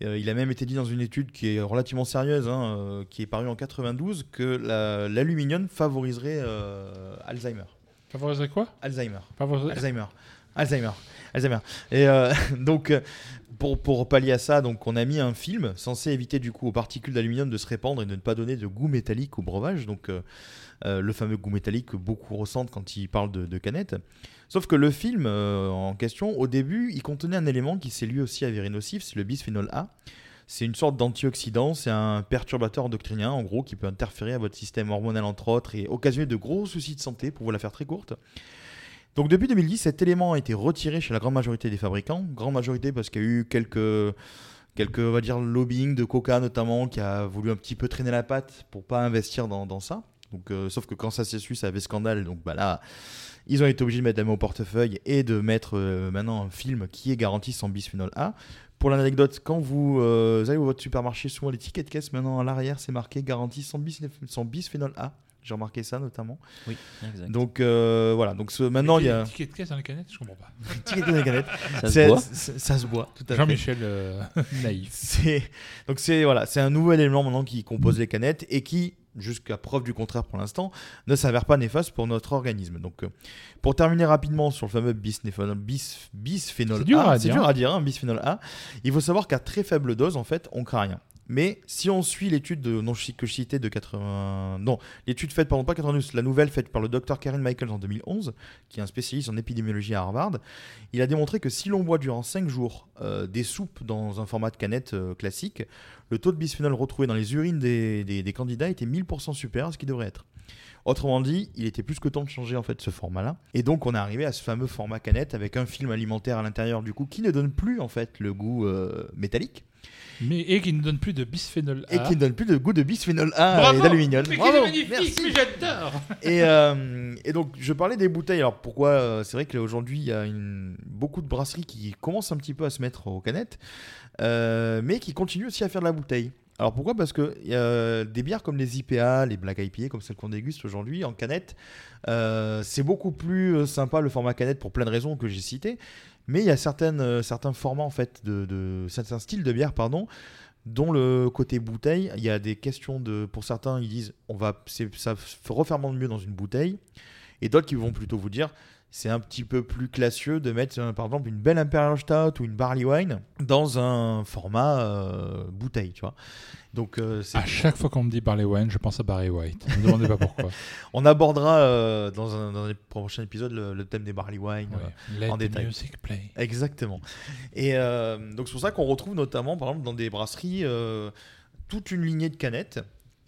Euh, il a même été dit dans une étude qui est relativement sérieuse, hein, euh, qui est parue en 92, que la- l'aluminium favoriserait euh, Alzheimer. Favoriserait quoi? Alzheimer. Favoriserait- Alzheimer. Alzheimer. Alzheimer. Et euh, [LAUGHS] donc, pour, pour pallier à ça, donc, on a mis un film censé éviter du coup aux particules d'aluminium de se répandre et de ne pas donner de goût métallique au breuvage. Donc, euh, le fameux goût métallique que beaucoup ressentent quand ils parlent de, de canettes. Sauf que le film euh, en question, au début, il contenait un élément qui s'est lui aussi avéré nocif, c'est le bisphénol A. C'est une sorte d'antioxydant, c'est un perturbateur endocrinien en gros qui peut interférer à votre système hormonal entre autres et occasionner de gros soucis de santé pour vous la faire très courte. Donc depuis 2010, cet élément a été retiré chez la grande majorité des fabricants. Grande majorité parce qu'il y a eu quelques, quelques on va dire, lobbying de Coca notamment qui a voulu un petit peu traîner la patte pour pas investir dans, ça. Donc, euh, sauf que quand ça s'est su, ça avait scandale. Donc bah là, ils ont été obligés de mettre la main au portefeuille et de mettre euh, maintenant un film qui est garanti sans bisphénol A. Pour l'anecdote, quand vous, euh, allez au votre supermarché, souvent l'étiquette de caisse maintenant à l'arrière, c'est marqué garantie sans, bis- sans bisphénol A. J'ai remarqué ça notamment. Oui, exact. Donc euh, voilà. Donc ce- maintenant il y a. Ticket de caisse dans les canettes, je comprends pas. Ticket dans [LAUGHS] les canettes. Ça se boit. Ça se boit. Tout à fait. Jean-Michel euh, [LAUGHS] naïf. Donc c'est voilà, c'est un nouvel élément maintenant qui compose les canettes et qui, jusqu'à preuve du contraire pour l'instant, ne s'avère pas néfaste pour notre organisme. Donc, euh, pour terminer rapidement sur le fameux bisphénol, bis, bisphénol A, c'est dur à dire, hein, bisphénol A. Il faut savoir qu'à très faible dose, en fait, on craint rien. Mais si on suit l'étude de, non, que je citais de 80, non, l'étude faite pardon pas 92, la nouvelle faite par le docteur Karen Michaels en 2011, qui est un spécialiste en épidémiologie à Harvard, il a démontré que si l'on boit durant 5 jours euh, des soupes dans un format de canette euh, classique, le taux de bisphénol retrouvé dans les urines des, des- des candidats était 1000% supérieur à ce qu'il devrait être. Autrement dit, il était plus que temps de changer en fait ce format-là. Et donc on est arrivé à ce fameux format canette avec un film alimentaire à l'intérieur du coup qui ne donne plus en fait le goût euh, métallique. Mais, et qui ne donne plus de bisphénol A. Et qui ne donne plus de goût de bisphénol A Bravo et d'aluminium. Mais Bravo, est magnifique, mais j'adore et, euh, et donc, je parlais des bouteilles. Alors, pourquoi euh, C'est vrai qu'aujourd'hui, il y a une, beaucoup de brasseries qui commencent un petit peu à se mettre aux canettes, euh, mais qui continuent aussi à faire de la bouteille. Alors, pourquoi? Parce que des bières comme les IPA, les Black IPA, comme celles qu'on déguste aujourd'hui en canette, euh, c'est beaucoup plus euh, sympa le format canette pour plein de raisons que j'ai citées. Mais il y a certaines, euh, certains formats, en fait, de, de certains styles de bière, pardon, dont le côté bouteille, il y a des questions de. Pour certains, ils disent on va, ça refermente mieux dans une bouteille, et d'autres qui vont plutôt vous dire c'est un petit peu plus classieux de mettre euh, par exemple une belle Imperial Stout ou une Barley Wine dans un format euh, bouteille, tu vois. Donc euh, À chaque fois qu'on me dit Barley Wine, je pense à Barry White. Ne me demandez pas pourquoi. [LAUGHS] On abordera dans, un, dans les prochains épisodes le, le thème des barley wine Ouais. Let en the détail. music play. Exactement. Et donc c'est pour ça qu'on retrouve notamment, par exemple, dans des brasseries, toute une lignée de canettes.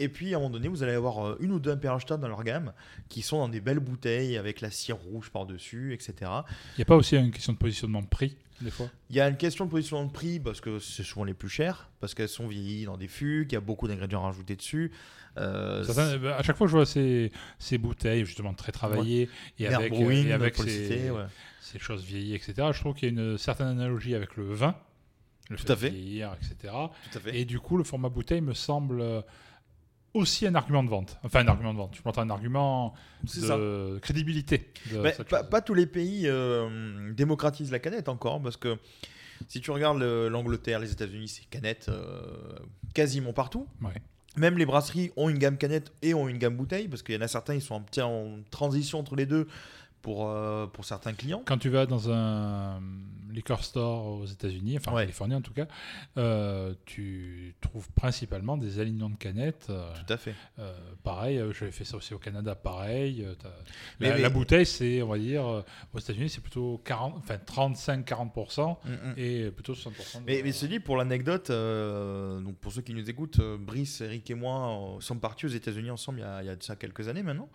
Et puis à un moment donné, vous allez avoir euh, une ou deux Imperial Stout dans leur gamme qui sont dans des belles bouteilles avec la cire rouge par-dessus, etc. Il n'y a pas aussi une question de positionnement de prix, des fois? Il y a une question de positionnement de prix parce que c'est souvent les plus chères, parce qu'elles sont vieillies dans des fûts, qu'il y a beaucoup d'ingrédients rajoutés dessus. Euh, Certains- bah, à chaque fois, je vois ces, ces bouteilles justement très travaillées et L'air avec, brewing, et avec ces, ouais. choses vieillies, etc. Je trouve qu'il y a une certaine analogie avec le vin, le Tout fait à fait. vieillir, etc. Tout à fait. Et du coup, le format bouteille me semble euh, aussi un argument de vente. Enfin, un argument de vente. Je m'entends un argument de crédibilité. de Mais pas, pas tous les pays euh, démocratisent la canette encore, parce que si tu regardes le- l'Angleterre, les États-Unis, c'est canette euh, quasiment partout. Ouais. Même les brasseries ont une gamme canette et ont une gamme bouteille, parce qu'il y en a certains, ils sont petit en transition entre les deux pour, euh, pour certains clients. Quand tu vas dans un liquor store aux États-Unis, enfin en Californie en tout cas, euh, tu trouves principalement des alignements de canettes. euh, Tout à fait. pareil, j'avais fait ça aussi au Canada, pareil. Mais- la, mais- la bouteille, c'est, on va dire, aux États-Unis, c'est plutôt 40, enfin 35-40% Mm, mm. et plutôt 60%. de- Mais, mais dis, pour l'anecdote, donc pour ceux qui nous écoutent, Brice, Eric et moi sommes partis aux États-Unis ensemble il y, a, il y a de ça quelques années maintenant.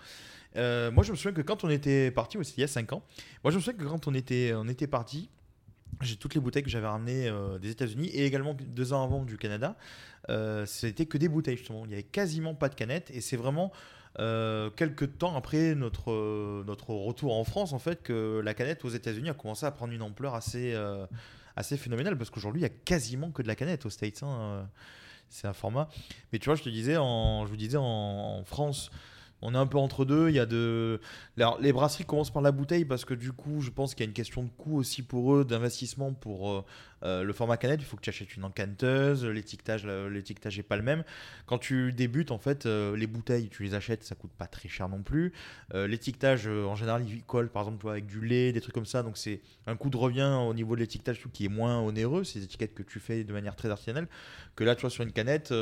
Euh, moi, je me souviens que quand on était c'était il y a 5 ans, moi, je me souviens que quand on était, on était partis, j'ai toutes les bouteilles que j'avais ramenées euh, des États-Unis et également deux ans avant du Canada. Euh, C'était que des bouteilles, justement. Il n'y avait quasiment pas de canettes et c'est vraiment. euh, quelques temps après notre, euh, notre retour en France, en fait, que la canette aux États-Unis a commencé à prendre une ampleur assez, assez phénoménale parce qu'aujourd'hui, il y a quasiment que de la canette aux States. hein, C'est un format. Mais tu vois, je te disais, en, je vous disais, en France, on est un peu entre deux. Il y a de. Alors, les brasseries commencent par la bouteille parce que du coup, je pense qu'il y a une question de coût aussi pour eux, d'investissement pour euh, euh, le format canette. Il faut que tu achètes une encanteuse. L'étiquetage, l'étiquetage n'est pas le même. Quand tu débutes, en fait, euh, les bouteilles, tu les achètes, ça coûte pas très cher non plus. L'étiquetage, en général, il colle par exemple avec du lait, des trucs comme ça. Donc, c'est un coût de revient au niveau de l'étiquetage qui est moins onéreux. Des étiquettes que tu fais de manière très artisanale. Que là, tu vois, sur une canette.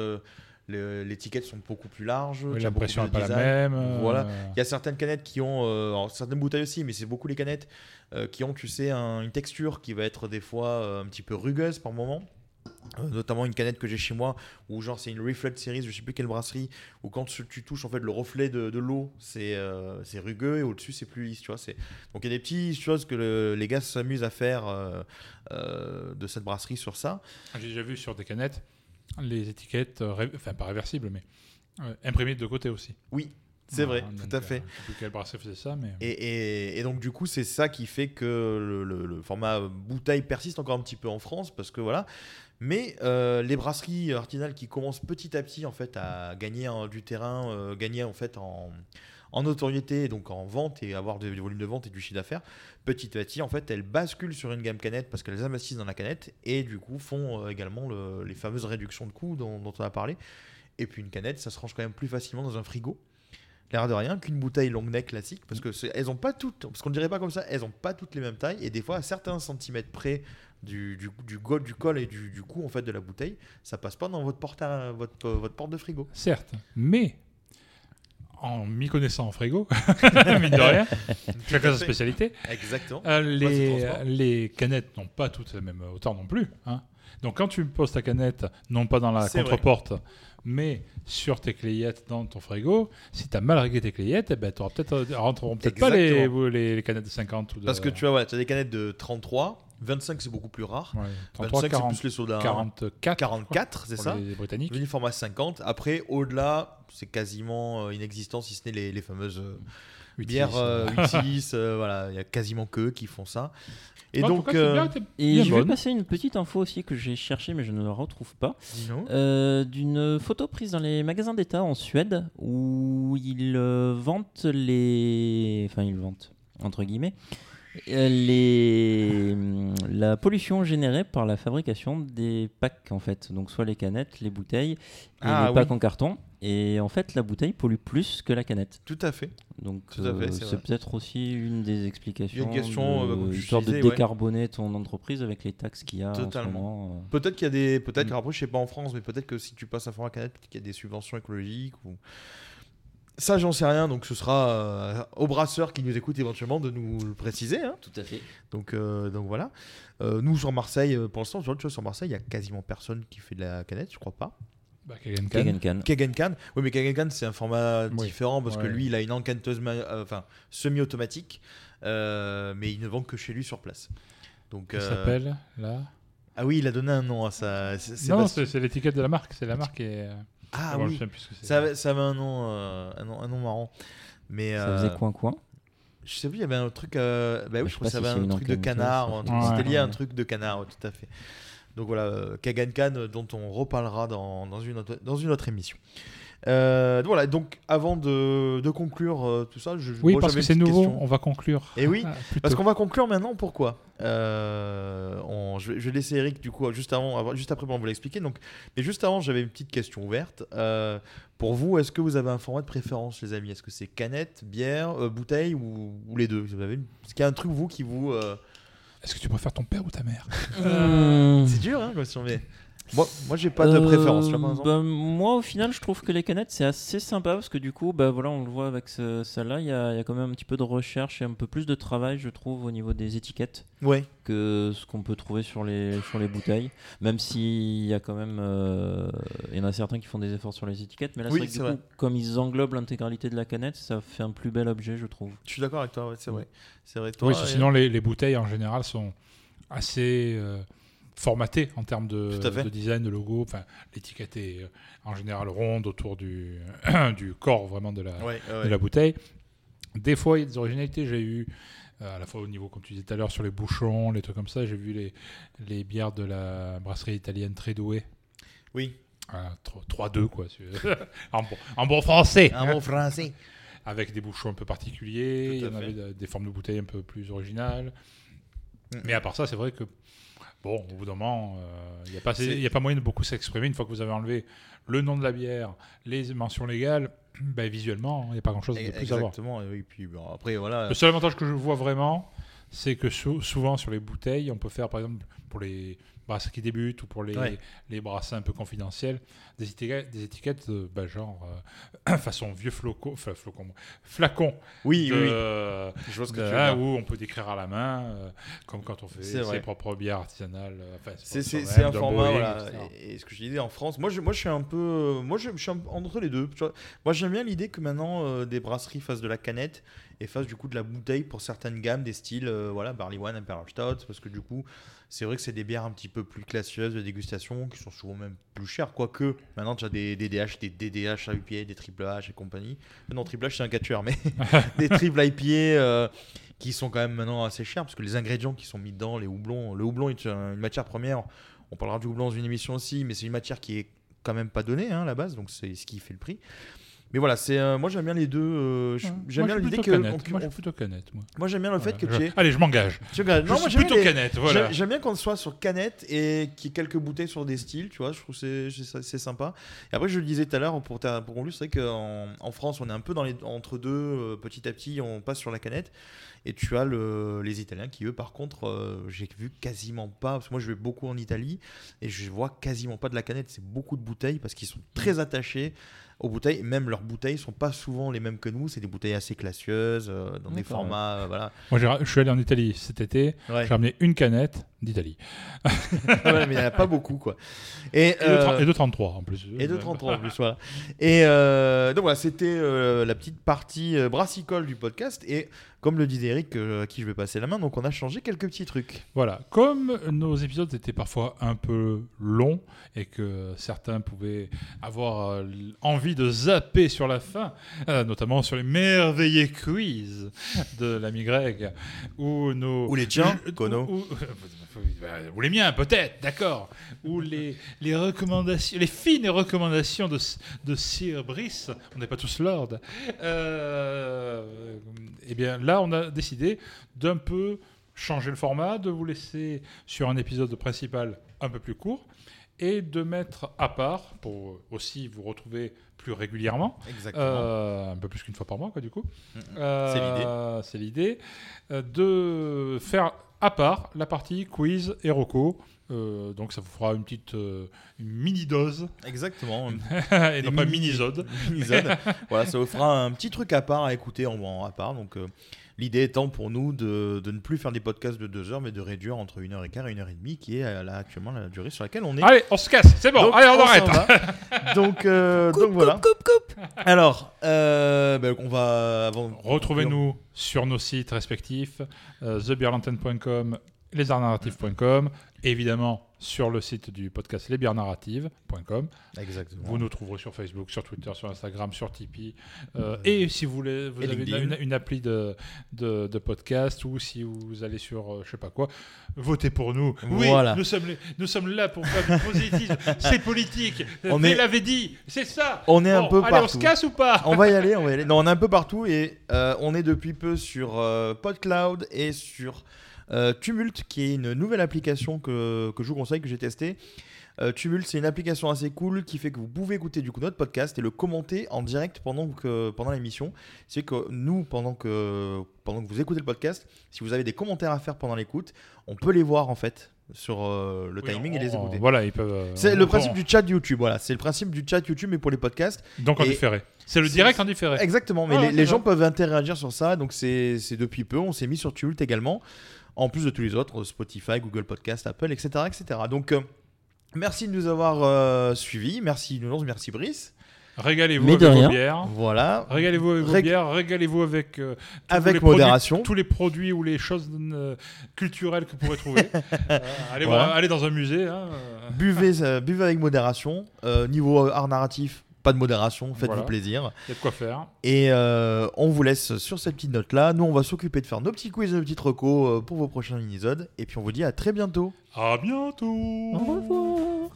Euh, le- les étiquettes sont beaucoup plus larges. Oui, l'impression plus de est pas la même, euh, Voilà. Il y a certaines canettes qui ont, euh, alors, certaines bouteilles aussi, mais c'est beaucoup les canettes euh, qui ont, tu sais, un- une texture qui va être des fois euh, un petit peu rugueuse par moment. Euh, notamment une canette que j'ai chez moi où genre c'est une Reflet Series je sais plus quelle brasserie où quand tu, tu touches en fait le reflet de, de l'eau c'est euh, c'est rugueux et au dessus c'est plus lisse tu vois donc il y a des petites choses que le- les gars s'amusent à faire euh, euh, de cette brasserie sur ça J'ai déjà vu sur des canettes les étiquettes, euh, ré- enfin pas réversibles, mais euh, imprimées de côtés aussi. Oui, c'est vrai, donc, tout à euh, fait. je sais plus quelle brasserie faisait ça, mais. Et, et- et donc du coup, c'est ça qui fait que le, le- le format bouteille persiste encore un petit peu en France, parce que voilà. Mais euh, les brasseries artisanales qui commencent petit à petit en fait à gagner en- du terrain, euh, gagner en fait en, en notoriété, donc en vente et avoir des volumes de vente et du chiffre d'affaires, petit à petit en fait elles basculent sur une gamme canette parce qu'elles investissent dans la canette et du coup font euh, également le- les fameuses réductions de coûts dont, on a parlé. Et puis une canette, ça se range quand même plus facilement dans un frigo l'air de rien qu'une bouteille long neck classique parce que elles ont pas toutes parce qu'on dirait pas comme ça elles ont pas toutes les mêmes tailles et des fois à certains centimètres près du, du, du, go- du col et du, du cou en fait de la bouteille ça passe pas dans votre porte de frigo Certes, mais en m'y connaissant en frigo, [LAUGHS] [LAUGHS] mine de rien, chacun sa spécialité. Exactement. euh, les, les canettes n'ont pas toutes la même hauteur non plus. hein. Donc quand tu poses ta canette, non pas dans la contreporte, mais sur tes clayettes dans ton frigo, si tu as mal réglé tes clayettes, eh ben, tu peut-être, rentreront peut-être pas les, les, les canettes de 50 ou de... parce que tu vois ouais, tu as des canettes de 33 25, c'est beaucoup plus rare. Ouais, 33, 25, 40, c'est plus les sodas. 44, 44, c'est ça. les Britanniques. Devenu format 50. Après, au-delà, c'est quasiment euh, inexistant, si ce n'est les, les fameuses euh, Utis, bières euh, [LAUGHS] euh. Euh, voilà, il y a quasiment que qui font ça. Et donc, euh, bien, Et je vais passer une petite info aussi que j'ai cherchée mais je ne la retrouve pas. Euh, D'une photo prise dans les magasins d'État en Suède où ils euh, vantent les. Enfin, ils vantent, entre guillemets. Euh, Les... la pollution générée par la fabrication des packs en fait donc soit les canettes les bouteilles et Ah, les packs en carton et en fait la bouteille pollue plus que la canette Tout à fait. donc à euh, c'est peut-être aussi une des explications Il y a une question, de- euh, je histoire de ouais. décarboner ton entreprise avec les taxes qu'il y a en ce Totalement. moment. Peut-être qu'il y a des. Peut-être, Mm. après, je sais pas en France, mais peut-être que si tu passes un format canette, peut-être qu'il y a des subventions écologiques ou. Ça, j'en sais rien, donc ce sera euh, au brasseur qui nous écoute éventuellement de nous le préciser. hein. tout à fait Donc, euh, donc voilà. Euh, nous, sur Marseille, euh, pour l'instant, sur, sur Marseille, il y a quasiment personne qui fait de la canette, je crois pas. Bah, Kagan Khan. Kagan Khan. Kagan Can. Oui, mais Kagan Can, c'est un format Oui. différent parce que Ouais. lui, il a une encanteuse ma- euh, enfin, semi-automatique, euh, mais il ne vend que chez lui sur place. Donc, Il euh, s'appelle là? Ah oui, il a donné un nom à ça. C'est- Non, c'est l'étiquette de la marque. C'est la marque et. euh, Ah oui, sais plus ce que c'est. ça avait, ça avait un, nom, euh, un, nom, un nom marrant. Mais, ça euh, faisait coin coin Je sais plus, il y avait un truc. euh, bah oui, je je sais crois que ça si avait un truc de canard. C'était lié à un truc de canard, ouais, tout à fait. Donc voilà, euh, Kagan Khan, dont on reparlera dans, dans, une, autre, dans une autre émission. Euh, voilà, donc avant de, de conclure euh, tout ça, je, Oui, moi, parce que c'est nouveau. question. On va conclure. Et oui, [LAUGHS] Ah. Parce qu'on va conclure maintenant. Pourquoi? Euh, on- je, vais, je vais laisser Eric du coup juste avant, avant- juste après pour vous l'expliquer. Donc, mais juste avant, j'avais une petite question ouverte. Euh, pour vous, est-ce que vous avez un format de préférence, les amis? Est-ce que c'est canette, bière, euh, bouteille ou, ou les deux? Vous avez une- Est-ce qu'il y a un truc vous qui vous euh, Est-ce que tu préfères ton père ou ta mère? C'est dur, hein, comme question, mais moi, moi, j'ai pas de préférence. Euh, exemple. bah, moi, au final, je trouve que les canettes, c'est assez sympa parce que du coup, bah, voilà, on le voit avec ce- celle-là, il y a, il y a quand même un petit peu de recherche et un peu plus de travail, je trouve, au niveau des étiquettes Ouais. que ce qu'on peut trouver sur les, sur les bouteilles. Même s'il y a quand même. euh, Il y en a certains qui font des efforts sur les étiquettes, mais là, Oui, c'est vrai que c'est du vrai. coup, comme ils englobent l'intégralité de la canette, ça fait un plus bel objet, je trouve. Je suis d'accord avec toi. Ouais, c'est vrai. C'est vrai. Toi, Oui, parce que et- sinon les, les bouteilles en général sont assez euh, formatées en termes de, design, de logo. Enfin, l'étiquette est euh, en général ronde autour du, [CLEARS THROAT] du corps vraiment de la, Ouais, ouais, de la bouteille. Des fois, il y a des originalités. J'ai eu euh, à la fois au niveau, comme tu disais tout à l'heure, sur les bouchons, les trucs comme ça. J'ai vu les, les bières de la brasserie italienne très douée. Oui. Ah, 3-2, quoi. [LAUGHS] en, bon, en bon français. Un bon français. [LAUGHS] Avec des bouchons un peu particuliers. Il y en fait. avait de- des formes de bouteilles un peu plus originales. Mm. Mais à part ça, c'est vrai que, bon, au bout d'un moment, euh, il n'y a, pas y a moyen de beaucoup s'exprimer. Une fois que vous avez enlevé le nom de la bière, les mentions légales, [CLEARS THROAT] ben, visuellement, il n'y a pas grand-chose de plus à voir. Exactement. Et puis bon, après, voilà. Le seul avantage que je vois vraiment, c'est que sou- souvent sur les bouteilles, on peut faire par exemple pour les brasses qui débutent ou pour les, Ouais. les brasses un peu confidentielles, des étiquettes, des étiquettes euh, bah, genre euh, [CLEARS THROAT] façon vieux flocon, enfin, flocon, flacon. Oui, de- oui, oui. Je vois ce que de- tu où on peut décrire à la main, euh, comme quand on fait ses propres bières artisanales. euh, enfin, C'est un format, voilà. Et, et ce que je disais en France, moi je, moi, je suis un peu. euh, Moi je, je suis un- entre les deux. Tu vois, Moi j'aime bien l'idée que maintenant euh, des brasseries fassent de la canette et fassent du coup de la bouteille pour certaines gammes, des styles euh, voilà, Barley One, Imperial Stout, parce que du coup c'est vrai que c'est des bières un petit peu plus classieuses de dégustation qui sont souvent même plus chères. Quoique maintenant tu as des DDH, des DDH à IPA, des triple H et compagnie. Euh, Non, triple H c'est un catcheur, mais [LAUGHS] [LAUGHS] des triple IPA. euh, qui sont quand même maintenant assez chers parce que les ingrédients qui sont mis dedans, les houblons, le houblon est une matière première. On parlera du houblon dans une émission aussi, mais c'est une matière qui est quand même pas donnée hein, à la base, donc c'est ce qui fait le prix. Mais voilà, c'est euh, moi j'aime bien les deux. euh, j'aime bien suis l'idée que canette. on- Moi, je on- suis plutôt canette, moi. moi j'aime bien le fait que je- tu aies- Allez, je m'engage. Je non, suis moi, j'aime bien plutôt les- canette, voilà. J'aime- bien qu'on soit sur canette et qu'il y ait quelques bouteilles sur des styles, tu vois. Je trouve que c'est- sympa. Et après, je le disais tout à l'heure pour, ter- pour conclure, c'est vrai qu'en en France, on est un peu dans les, entre deux. euh, petit à petit, on passe sur la canette. Et tu as le- les Italiens qui, eux, par contre, j'ai vu quasiment pas. Parce que moi, je vais beaucoup en Italie et je vois quasiment pas de la canette. C'est beaucoup de bouteilles parce qu'ils sont très attachés aux bouteilles. Même leurs bouteilles sont pas souvent les mêmes que nous. C'est des bouteilles assez classieuses, euh, dans des formats. euh, voilà. Moi, j'ai je suis allé en Italie cet été. Ouais. J'ai ramené une canette d'Italie. [LAUGHS] ouais, mais il n'y en a pas beaucoup, quoi. Et, Et de tra- et de 33, en plus. Et de 33 en plus, voilà. Et euh, donc voilà, c'était euh, la petite partie euh, brassicole du podcast. Et comme le disait Eric, euh, à qui je vais passer la main, donc on a changé quelques petits trucs. Voilà, comme nos épisodes étaient parfois un peu longs et que certains pouvaient avoir euh, envie de zapper sur la fin, euh, notamment sur les merveilleux quiz de l'ami Greg, ou nos... Ou les tiens, ou- Kono. Ou, ou les miens, peut-être, d'accord. Ou les, les recommandations, les fines recommandations de, de Sir Brice, on n'est pas tous lord. Euh, eh bien, là, on a décidé d'un peu changer le format, de vous laisser sur un épisode principal un peu plus court et de mettre à part pour aussi vous retrouver plus régulièrement. Exactement. Euh, un peu plus qu'une fois par mois, quoi, du coup. Euh, C'est l'idée. euh, de faire à part la partie quiz et roco. Euh, donc ça vous fera une petite euh, une mini dose. Exactement. [LAUGHS] et non pas mini-zode. Mini-zode. [LAUGHS] voilà, ça vous fera un petit truc à part à écouter en, en à part. Donc, euh, l'idée étant pour nous de, de ne plus faire des podcasts de deux heures, mais de réduire entre une heure et quart et une heure et demie, qui est euh, là, actuellement la durée sur laquelle on est. Allez, on se casse, c'est bon, Donc, allez, on s'en arrête. [LAUGHS] donc, euh, donc voilà. Alors, euh, ben, on va avant. Retrouvez-nous sur nos sites respectifs, euh, lesartsnarratifs.com, évidemment sur le site du podcast lesbiernarratives.com. Exactement. Vous nous trouverez sur Facebook, sur Twitter, sur Instagram, sur Tipeee. Euh, et si vous voulez, vous Et avez une, LinkedIn. une- une appli de, de, de podcast ou si vous allez sur euh, je sais pas quoi, votez pour nous. Oui, Voilà. nous sommes, les- nous sommes là pour faire du positivisme. [LAUGHS] C'est politique. On est- l'avait dit. C'est ça. On est un Bon, peu allez, partout. on se casse ou pas On va y aller, on va y aller. [LAUGHS] Non, on est un peu partout et euh, on est depuis peu sur euh, PodCloud et sur euh, Tumult, qui est une nouvelle application que, que je vous conseille, que j'ai testée. Euh, Tumult, c'est une application assez cool qui fait que vous pouvez écouter du coup notre podcast et le commenter en direct pendant que pendant l'émission. C'est que nous, pendant que pendant que vous écoutez le podcast, si vous avez des commentaires à faire pendant l'écoute, on peut les voir en fait sur euh, le Oui, timing et les on- écouter. voilà, ils peuvent, euh, C'est le on- principe du chat YouTube. Voilà, c'est le principe du chat YouTube mais pour les podcasts. Donc en Et- différé. C'est le direct en différé. Exactement, mais Ah, les, les gens peuvent interagir sur ça, donc c'est depuis peu. On s'est mis sur Tumult également, en plus de tous les autres, Spotify, Google Podcast, Apple, etc. etc. Donc euh, merci de nous avoir euh, suivis, merci Nounours, merci Brice. Régalez-vous Mais avec de vos rien. bières. Voilà. Régalez-vous avec vos bières, régalez-vous avec, euh, tous Avec les produits- modération. tous les produits ou les choses euh, culturelles que vous pourrez trouver. [LAUGHS] Euh, allez, Voilà. voir- allez dans un musée. hein. Buvez, euh, buvez avec modération. Euh, niveau euh, art narratif, pas de modération, faites-vous Voilà. plaisir. Il y a de quoi faire. Et euh, on vous laisse sur cette petite note-là. Nous, on va s'occuper de faire nos petits quiz, nos petites recos euh, pour vos prochains minisodes. Et puis on vous dit à très bientôt. À bientôt. Au revoir.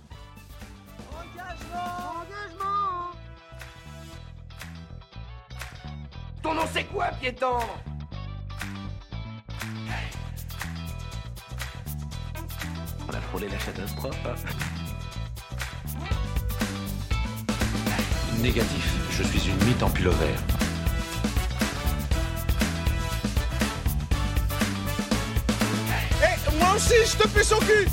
Ton nom c'est quoi, piéton? On a frôlé la catastrophe. Négatif, je suis une mythe en pullover. Eh, moi aussi, je te pisse au cul